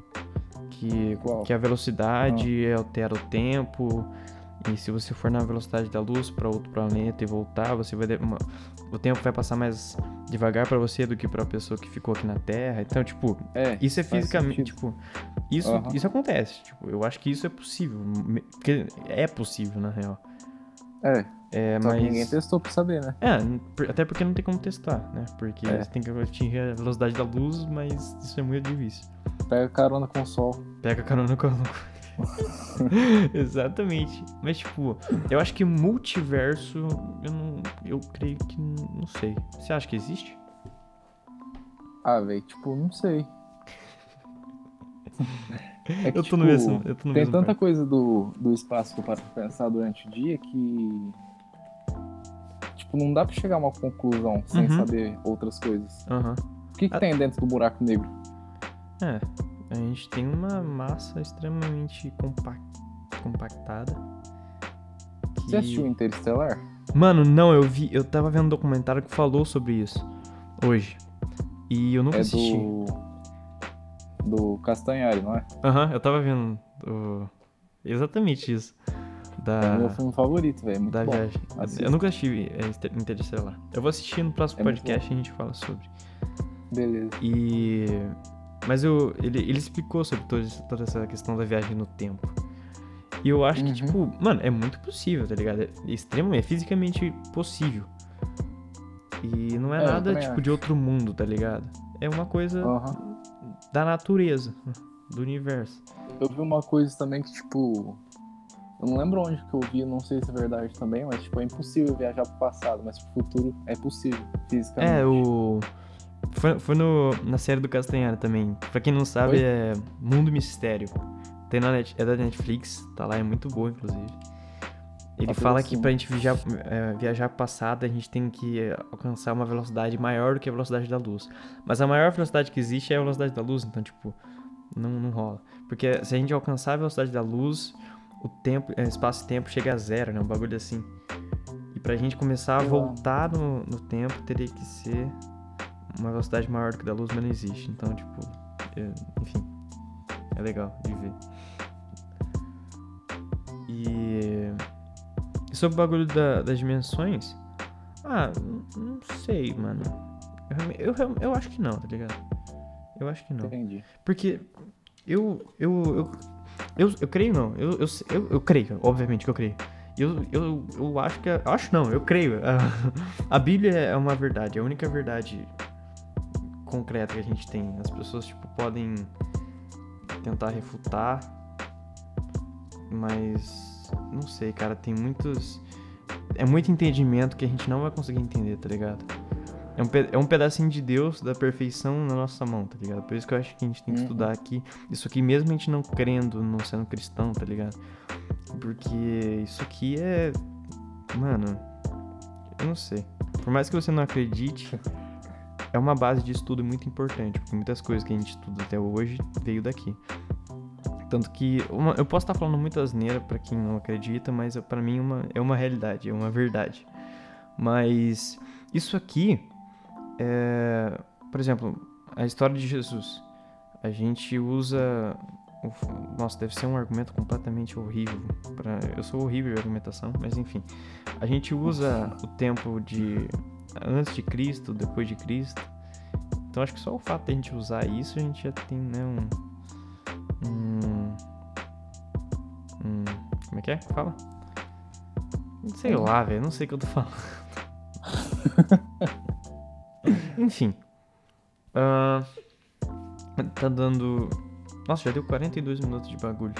Que, Qual? que a velocidade altera o tempo. E se você for na velocidade da luz para outro planeta e voltar, você vai. uma- o tempo vai passar mais devagar para você do que para a pessoa que ficou aqui na Terra. Então, tipo, É, isso é fisicamente, tipo, isso, Aham. isso acontece. Tipo, eu acho que isso é possível. Porque é possível, na real. É, É, só mas. ninguém testou pra saber, né? É, até porque não tem como testar, né? Porque É. você tem que atingir a velocidade da luz, mas isso é muito difícil. Pega carona com o sol. Pega carona com a Exatamente. Mas, tipo, eu acho que multiverso, eu não. Eu creio que. Não sei. Você acha que existe? Ah, velho, tipo, não sei. É que, eu tô no tipo, mesmo. Eu tô no Tem mesmo tanta barco. coisa do, do espaço que eu paro pra pensar durante o dia que. Tipo, não dá pra chegar a uma conclusão sem Uhum. saber outras coisas. Aham. O que, que Ah. tem dentro do buraco negro? É, a gente tem uma massa extremamente compac- compactada. que- Você assistiu Interestelar? Mano, não, eu vi, eu tava vendo um documentário que falou sobre isso hoje. E eu nunca É assisti. do. Do Castanhari, não é? Aham, eu tava vendo o- exatamente isso. É o meu Da, filme favorito, velho. Muito da bom. viagem. Assista. Eu nunca assisti é, Inter- Interestelar. Eu vou assistir no próximo É podcast e a gente fala sobre. Beleza. E. Mas eu, ele, ele explicou sobre toda, essa- toda essa questão da viagem no tempo. E eu acho que, Uhum. tipo, mano, é muito possível, tá ligado? É extremamente, é fisicamente possível. E não é, É, nada, tipo, acho. de outro mundo, tá ligado? É uma coisa Aham. da natureza, do universo. Eu vi uma coisa também que, tipo. Eu não lembro onde que eu vi, não sei se é verdade também, mas, tipo, é impossível viajar pro passado, mas pro futuro é possível, fisicamente. É, o. Foi, foi no, na série do Castanhari também. Pra quem não sabe, Oi? é Mundo Mistério. Tem na net, é da Netflix, tá lá, é muito boa, inclusive. Ele Tá fala que pra gente viajar, é, viajar passado, a gente tem que é, alcançar uma velocidade maior do que a velocidade da luz. Mas a maior velocidade que existe é a velocidade da luz, então, tipo, não, não rola. Porque se a gente alcançar a velocidade da luz, o tempo, é, espaço e tempo chega a zero, né? Um bagulho assim. E pra gente começar a voltar no, no tempo, teria que ser uma velocidade maior do que a da luz, mas não existe. Então, tipo, é, enfim, é legal de ver. E, e sobre o bagulho da- das dimensões, ah, não sei, mano. Eu, eu, eu acho que não, tá ligado? Eu acho que não. Entendi. Porque eu. Eu. Eu, eu, eu creio, não. Eu, eu, eu, eu creio, obviamente que eu creio. Eu, eu, eu acho que. eu Acho não, eu creio. A, a Bíblia é uma verdade, é a única verdade concreta que a gente tem. As pessoas, tipo, podem tentar refutar. Mas. Não sei, cara, tem muitos. É muito entendimento que a gente não vai conseguir entender, tá ligado? É um, é um pedacinho de Deus, da perfeição na nossa mão, tá ligado? Por isso que eu acho que a gente tem que Uhum. estudar aqui. Isso aqui, mesmo a gente não crendo, não sendo cristão, tá ligado? Porque isso aqui é. Mano. Eu não sei. Por mais que você não acredite, é uma base de estudo muito importante. Porque muitas coisas que a gente estuda até hoje veio daqui. Tanto que. uma- eu posso estar falando muita asneira pra quem não acredita, mas pra mim uma, é uma realidade, é uma verdade. Mas isso aqui é. Por exemplo, a história de Jesus. A gente usa. Nossa, deve ser um argumento completamente horrível. Pra... Eu sou horrível em argumentação, mas enfim. A gente usa o tempo de antes de Cristo, depois de Cristo. Então acho que só o fato de a gente usar isso, a gente já tem, né, um. Um. um como é que é? Fala? Sei lá, velho. Não sei o que eu tô falando. Enfim. Ah, tá dando. Nossa, já deu 42 minutos de bagulho.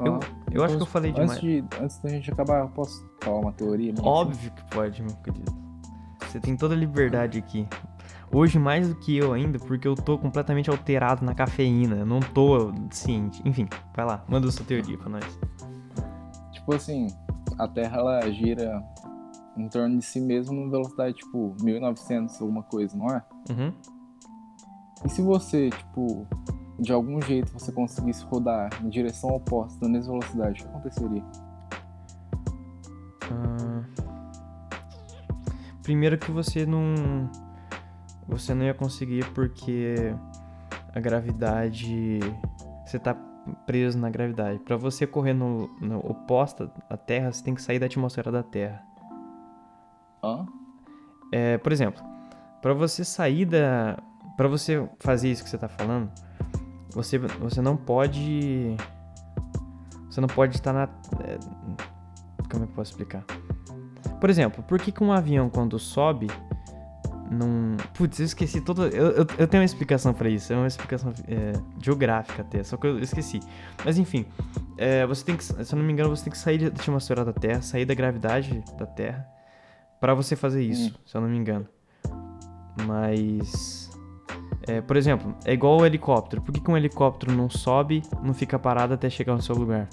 Eu, Ah, eu acho que eu falei demais. Antes, de, antes da gente acabar, eu posso falar uma teoria? Óbvio que pode, meu querido. Você tem toda a liberdade aqui. Hoje mais do que eu ainda, porque eu tô completamente alterado na cafeína. Eu não tô ciente. Enfim, vai lá, manda a sua teoria pra nós. Tipo assim, a Terra ela gira em torno de si mesma numa velocidade tipo 1900 alguma coisa, não é? Uhum. E se você, tipo, de algum jeito você conseguisse rodar em direção oposta na mesma velocidade, o que aconteceria? Primeiro que você não. Você não ia conseguir porque a gravidade. Você tá preso na gravidade. Pra você correr no, no oposta à Terra, você tem que sair da atmosfera da Terra. Hã? É, por exemplo, pra você sair da. Pra você fazer isso que você tá falando, você, você não pode. Você não pode estar na. é, Como é que eu posso explicar? Por exemplo, por que, que um avião quando sobe. Não. Putz, eu esqueci toda. Eu, eu, eu tenho uma explicação pra isso. É uma explicação é, geográfica até, só que eu esqueci. Mas enfim, é, você tem que. Se eu não me engano, você tem que sair da atmosfera da Terra, sair da gravidade da Terra Pra você fazer isso, se eu não me engano. Mas. é, por exemplo, é igual o helicóptero. Por que, que um helicóptero não sobe, não fica parado até chegar no seu lugar?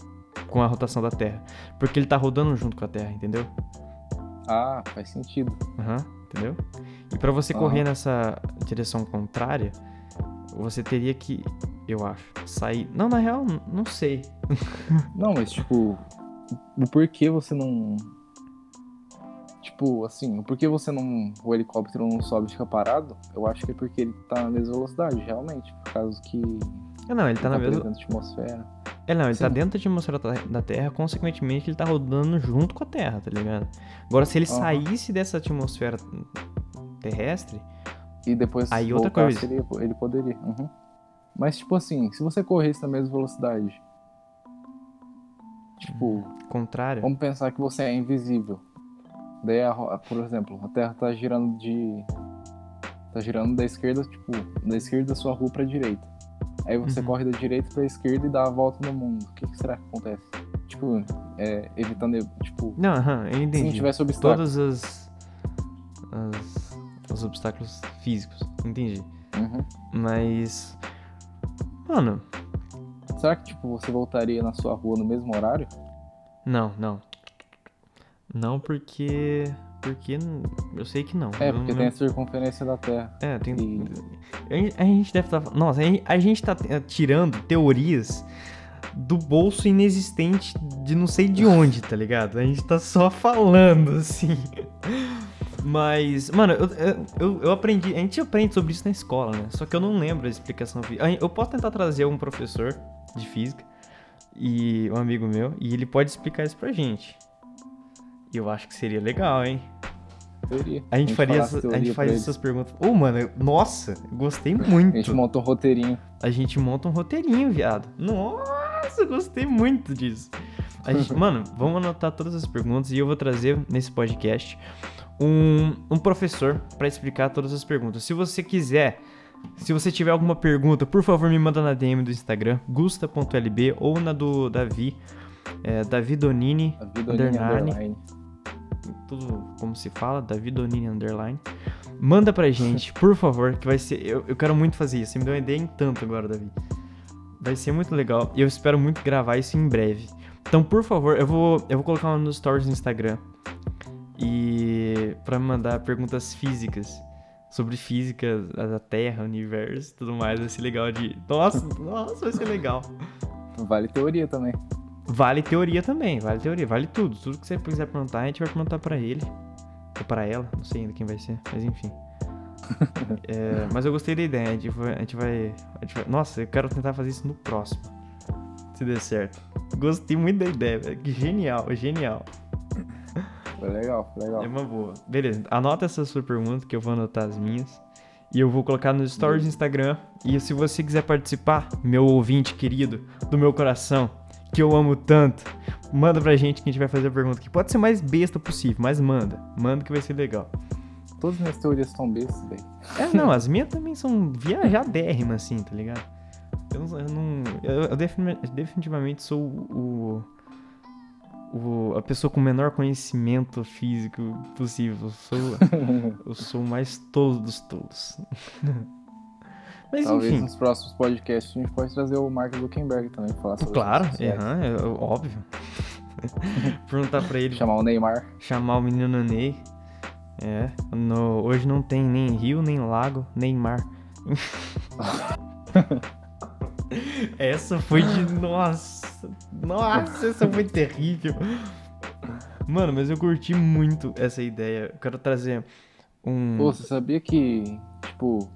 Com a rotação da Terra? Porque ele tá rodando junto com a Terra, entendeu? Ah, faz sentido. Aham, entendeu? E pra você correr nessa direção contrária, você teria que, eu acho, sair. Não, na real, não sei. Não, mas tipo, o porquê você não. Tipo, assim, o porquê você não. O helicóptero não sobe e fica parado, eu acho que é porque ele tá na mesma velocidade, realmente. Por causa que. Ah, não, ele tá na preso mesma. dentro da atmosfera. É, não, ele tá Sim. dentro da atmosfera da- Terra, consequentemente ele tá rodando junto com a Terra, tá ligado? Agora, se ele Aham. saísse dessa atmosfera terrestre, E depois Aí outra coisa. Ele, ele poderia. uhum. Mas, tipo assim, se você corresse na mesma velocidade. Tipo, contrário. vamos pensar que você é invisível. Daí, a por exemplo, a Terra tá girando de. Tá girando da esquerda, tipo, da esquerda da sua rua pra direita. Aí você Uhum. corre da direita pra esquerda e dá a volta no mundo. O que, que será que acontece? Tipo, é, evitando. Tipo, Não, aham, eu se entendi. não tivesse obstáculo. Todos as, as- os obstáculos físicos, entendi. Uhum. Mas. Mano, Será que, tipo, você voltaria na sua rua no mesmo horário? não, não. Não porque. Porque eu sei que não. É, porque tem a circunferência da Terra. É, tem. E- A gente- deve estar. Nossa, a gente- tá eh, tirando teorias do bolso inexistente de não sei de onde, tá ligado? A gente tá só falando, assim. Mas, mano, eu, eu, eu- aprendi. A gente aprende sobre isso na escola, né? Só que eu não lembro a explicação. Eu posso tentar trazer um professor de física e um amigo meu, e ele pode explicar isso pra gente. E eu acho que seria legal, hein? Teoria. A gente, faria falasse essa- a gente faz essas perguntas. Ô, mano, eu- nossa, gostei muito. A gente monta um roteirinho. A gente monta um roteirinho, viado. Nossa, gostei muito disso. A gente- mano, vamos anotar todas as perguntas e eu vou trazer nesse podcast um, um professor pra explicar todas as perguntas. Se você quiser, se você tiver alguma pergunta, por favor, me manda na DM do Instagram, gusta.lb ou na do Davi, é, Davi Donini, A Underline. underline. tudo como se fala, Davi Donini Underline. Manda pra gente, por favor, que vai ser. Eu, eu quero muito fazer isso. Você me deu uma ideia em tanto agora, Davi. Vai ser muito legal e eu espero muito gravar isso em breve. Então, por favor, eu vou, eu vou colocar nos stories no Instagram. E pra me mandar perguntas físicas sobre física da Terra, universo e tudo mais. Vai ser legal de. Nossa, nossa, vai ser legal. Vale teoria também. Vale teoria também, vale teoria, vale tudo. Tudo que você quiser perguntar, a gente vai perguntar pra ele. Ou pra ela, não sei ainda quem vai ser, mas enfim. É, mas eu gostei da ideia, a gente, vai, a, gente vai, a gente vai- Nossa, eu quero tentar fazer isso no próximo. Se der certo. Gostei muito da ideia, velho. Que genial, genial. Foi legal, foi legal. É uma boa. Beleza, anota essa sua pergunta que eu vou anotar as minhas. E eu vou colocar nos stories do Instagram. E se você quiser participar, meu ouvinte querido, do meu coração, que eu amo tanto, manda pra gente que a gente vai fazer a pergunta que pode ser mais besta possível, mas manda. Manda que vai ser legal. Todas as minhas teorias são bestas, velho. É, não, as minhas também são viajadérrimas, assim, tá ligado? Eu não. Eu, não- eu- eu defini- definitivamente sou o, o- a pessoa com o menor conhecimento físico possível. Eu sou, eu sou o mais tolo dos tolos. Mas Talvez enfim. nos próximos podcasts a gente pode trazer o Mark Zuckerberg também falar sobre Claro, é, é óbvio. Perguntar pra ele, Chamar o Neymar. chamar o menino Ney. É, no- hoje não tem nem rio, nem lago, nem mar. essa foi de. Nossa! Nossa, essa foi terrível. Mano, mas eu curti muito essa ideia. Eu quero trazer um. Pô, você sabia que, tipo,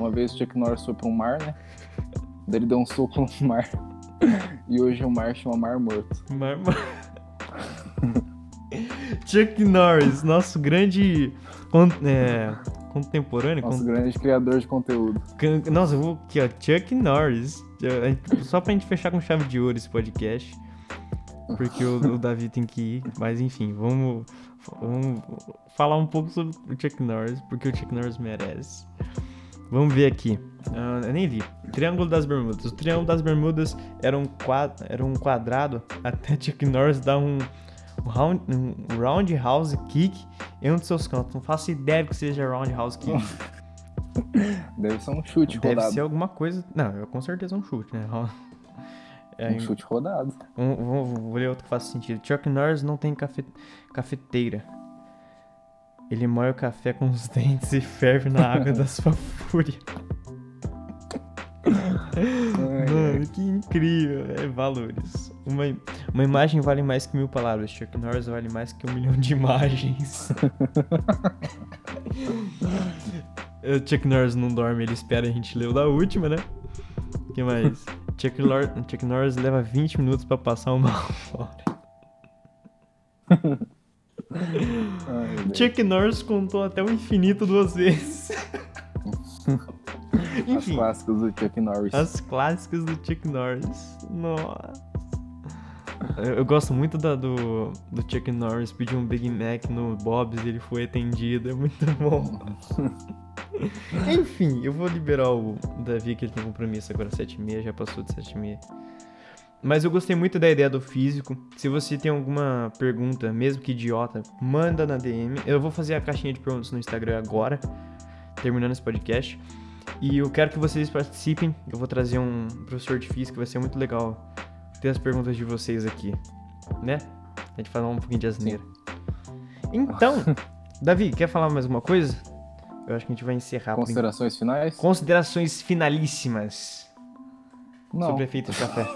uma vez o Chuck Norris foi pra um mar, né? Daí ele deu um soco no mar. E hoje o mar chama Mar Morto. Mar- Chuck Norris, nosso grande é, contemporâneo. Nosso con- grande criador de conteúdo. Nossa, eu vou aqui, ó. Chuck Norris. Eu- a gente- Só pra gente fechar com chave de ouro esse podcast. Porque o, o Davi tem que ir. Mas enfim, vamos, vamos falar um pouco sobre o Chuck Norris. Porque o Chuck Norris merece. Vamos ver aqui. Ah, eu nem vi. Triângulo das Bermudas. O Triângulo das Bermudas era um, quadro, era um quadrado até Chuck Norris dar um, round, um roundhouse kick em um dos seus cantos. Não faço ideia que seja roundhouse kick. Deve ser um chute Deve rodado. ser alguma coisa. Não, é com certeza um chute, né? É, Um chute rodado. um- vou, vou ler outro que faz sentido. Chuck Norris não tem cafe, cafeteira. Ele moe o café com os dentes e ferve na água da sua fúria. Mano, que incrível, é valores. Uma, uma imagem vale mais que mil palavras. Chuck Norris vale mais que um milhão de imagens. Chuck Norris não dorme, ele espera a gente ler o da última, né? O que mais? Chuck, Lor- Chuck Norris leva 20 minutos pra passar uma hora. Ai. Chuck Norris contou até o infinito duas vezes. As Enfim, clássicas do Chuck Norris. as clássicas do Chuck Norris. Nossa. Eu, eu gosto muito da, do, do Chuck Norris pedir um Big Mac no Bob's e ele foi atendido. É muito bom. Enfim, eu vou liberar o Davi, que ele tem compromisso agora às 7h30, já passou de 7h30. Mas eu gostei muito da ideia do físico. Se você tem alguma pergunta, mesmo que idiota, manda na DM. Eu vou fazer a caixinha de perguntas no Instagram agora, terminando esse podcast. E eu quero que vocês participem. Eu vou trazer um professor de física, vai ser muito legal ter as perguntas de vocês aqui, né? A gente falar um pouquinho de asneira. Então, Davi, quer falar mais uma coisa? Eu acho que a gente vai encerrar. Considerações finais? Considerações finalíssimas Não. sobre efeito de café.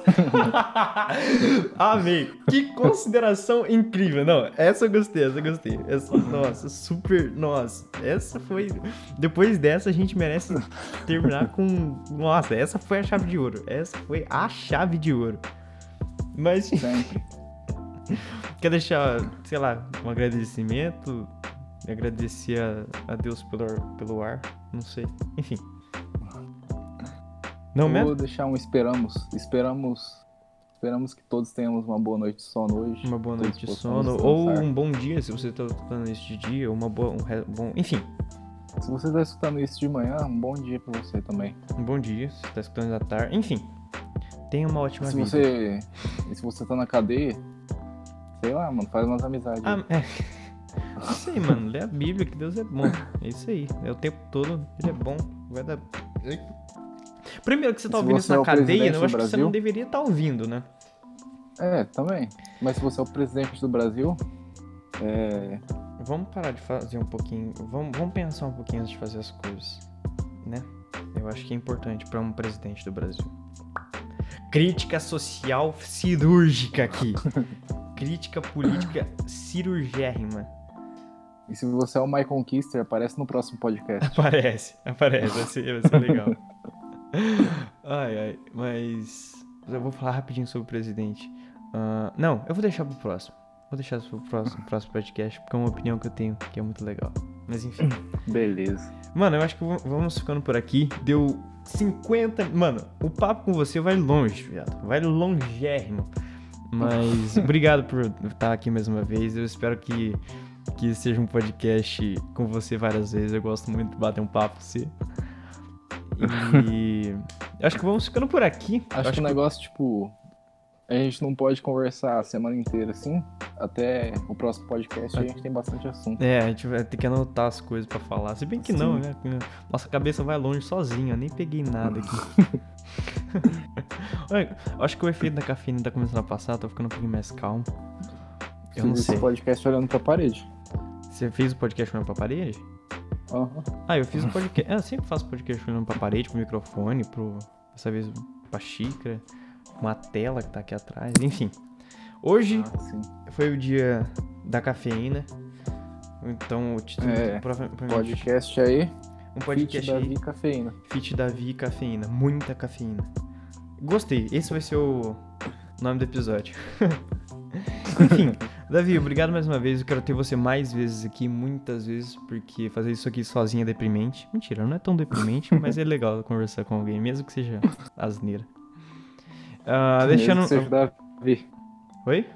Amei. Que consideração incrível. Não, essa eu gostei, essa eu gostei. Essa, nossa, super. Nossa, essa foi. Depois dessa, a gente merece terminar com. Nossa, essa foi a chave de ouro. Essa foi a chave de ouro. Mas Sempre. quer deixar, sei lá, um agradecimento? Agradecer a, a Deus pelo, pelo ar? Não sei. Enfim. Não Eu mesmo? Vou deixar um esperamos. Esperamos. Esperamos que todos tenhamos uma boa noite de sono hoje. Uma boa noite de sono. Ou um bom dia, se você tá escutando isso de dia. Ou uma boa. Um re- bom, enfim, Se você tá escutando isso de manhã, um bom dia pra você também. um bom dia. Se você tá escutando da tarde. Enfim. Tenha uma ótima se vida. você. Se você tá na cadeia, sei lá, mano, faz umas amizades. Ah, é. Isso aí, mano. Lê a Bíblia, que Deus é bom. É isso aí. É o tempo todo. Ele é bom. Vai dar. Primeiro que você tá Se ouvindo isso na é cadeia, presidente eu acho que você Brasil- não deveria estar ouvindo, né? É, também. Mas se você é o presidente do Brasil, é. Vamos parar de fazer um pouquinho. Vamos, vamos pensar um pouquinho antes de fazer as coisas, né? Eu acho que é importante para um presidente do Brasil. Crítica social cirúrgica aqui. Crítica política cirurgérrima. E se você é o My Conquister, aparece no próximo podcast. Aparece, aparece, vai ser, vai ser legal. Ai, ai, mas. Eu vou falar rapidinho sobre o presidente. Ah, não, eu vou deixar pro próximo. Vou deixar pro próximo, próximo podcast, porque é uma opinião que eu tenho que é muito legal. Mas enfim. Beleza. Mano, eu acho que vamos ficando por aqui. Deu 50. Mano, o papo com você vai longe, viado. Vai longérrimo. Mas obrigado por estar aqui mais uma vez. Eu espero que, que seja um podcast com você várias vezes. Eu gosto muito de bater um papo com você. E acho que vamos ficando por aqui. Eu Acho, que o negócio, tipo. A gente não pode conversar a semana inteira assim. Até o próximo podcast a gente tem bastante assunto. É, a gente vai ter que anotar as coisas pra falar. Se bem que não, Sim. né? Nossa cabeça vai longe sozinha, nem peguei nada aqui. Olha, acho que o efeito da cafeína tá começando a passar, tô ficando um pouquinho mais calmo. Eu não sei. esse podcast olhando pra parede. Você fez o podcast olhando pra parede? Aham. Ah, eu fiz o podcast. Eu sempre faço podcast olhando pra parede, pro microfone, pro. Dessa vez pra xícara, uma tela que tá aqui atrás, enfim. Hoje Ah, foi o dia da cafeína. Então o título É, provavelmente- Podcast aí. um podcast Fit aí. Davi Cafeína. Fit Davi e cafeína. Muita cafeína. Gostei. Esse vai ser o nome do episódio. Enfim, Davi, obrigado mais uma vez. Eu quero ter você mais vezes aqui, muitas vezes, porque fazer isso aqui sozinho é deprimente. Mentira, não é tão deprimente, mas é legal conversar com alguém, mesmo que seja asneira. Mesmo deixando. que seja o Davi. Oi?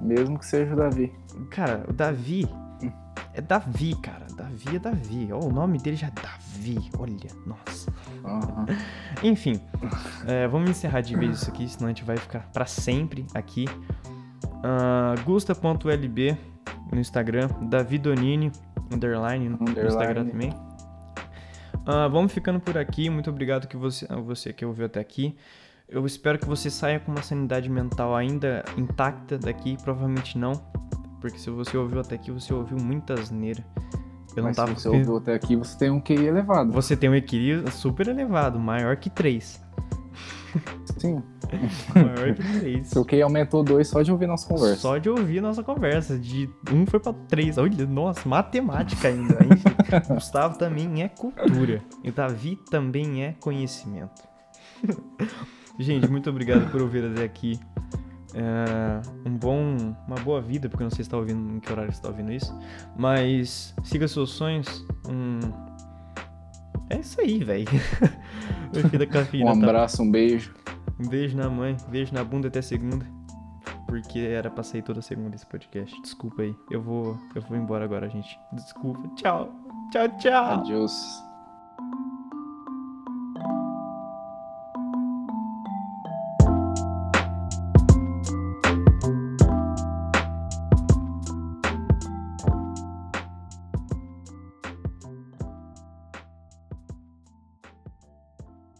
Mesmo que seja o Davi. Cara, o Davi. É Davi, cara. Davi é Davi. Ó, o nome dele já é Davi. Olha, nossa. Aham. Enfim, é, vamos encerrar de vez isso aqui, senão a gente vai ficar pra sempre aqui. Ah, Gusta.lb no Instagram, Davidonini, underline, no Underline. Instagram também. Ah, vamos ficando por aqui, muito obrigado que você, você que ouviu até aqui. Eu espero que você saia com uma sanidade mental ainda intacta daqui. Provavelmente não. Porque se você ouviu até aqui, você ouviu muita asneira. Eu Mas não tava... se você ouviu até aqui, você tem um QI elevado. Você tem um equilíbrio super elevado, maior que 3. Sim. maior que 3. Seu aumentou 2 só de ouvir nossa conversa. Só de ouvir nossa conversa. De 1 um foi pra 3. Olha, nossa, matemática ainda. Gustavo também é cultura. E Davi também é conhecimento. Gente, muito obrigado por ouvir até aqui. É, um bom, uma boa vida, porque eu não sei se está ouvindo, em que horário você está ouvindo isso. Mas siga seus sonhos. Um... É isso aí, velho. um tá abraço, tá... um beijo. Um beijo na mãe, beijo na bunda até segunda. Porque era pra sair toda segunda esse podcast. Desculpa aí. Eu vou, eu vou embora agora, gente. Desculpa. Tchau. Tchau, tchau. Adiós.